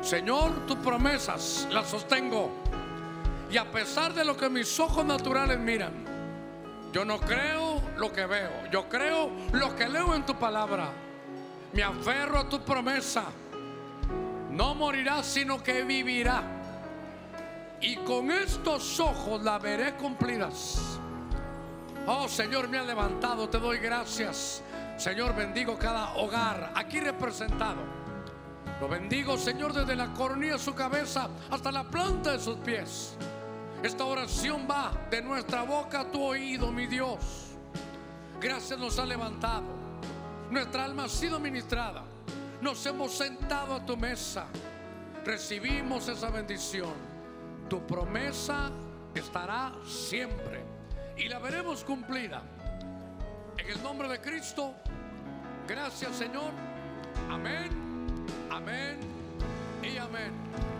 Señor, tus promesas las sostengo. Y a pesar de lo que mis ojos naturales miran, yo no creo lo que veo. Yo creo lo que leo en tu palabra. Me aferro a tu promesa. No morirá, sino que vivirá. Y con estos ojos la veré cumplidas. Oh Señor, me ha levantado, te doy gracias. Señor, bendigo cada hogar aquí representado. Lo bendigo, Señor, desde la coronilla de su cabeza hasta la planta de sus pies. Esta oración va de nuestra boca a tu oído, mi Dios. Gracias nos ha levantado. Nuestra alma ha sido ministrada. Nos hemos sentado a tu mesa. Recibimos esa bendición. Tu promesa estará siempre y la veremos cumplida. En el nombre de Cristo, gracias Señor. Amén, amén y amén.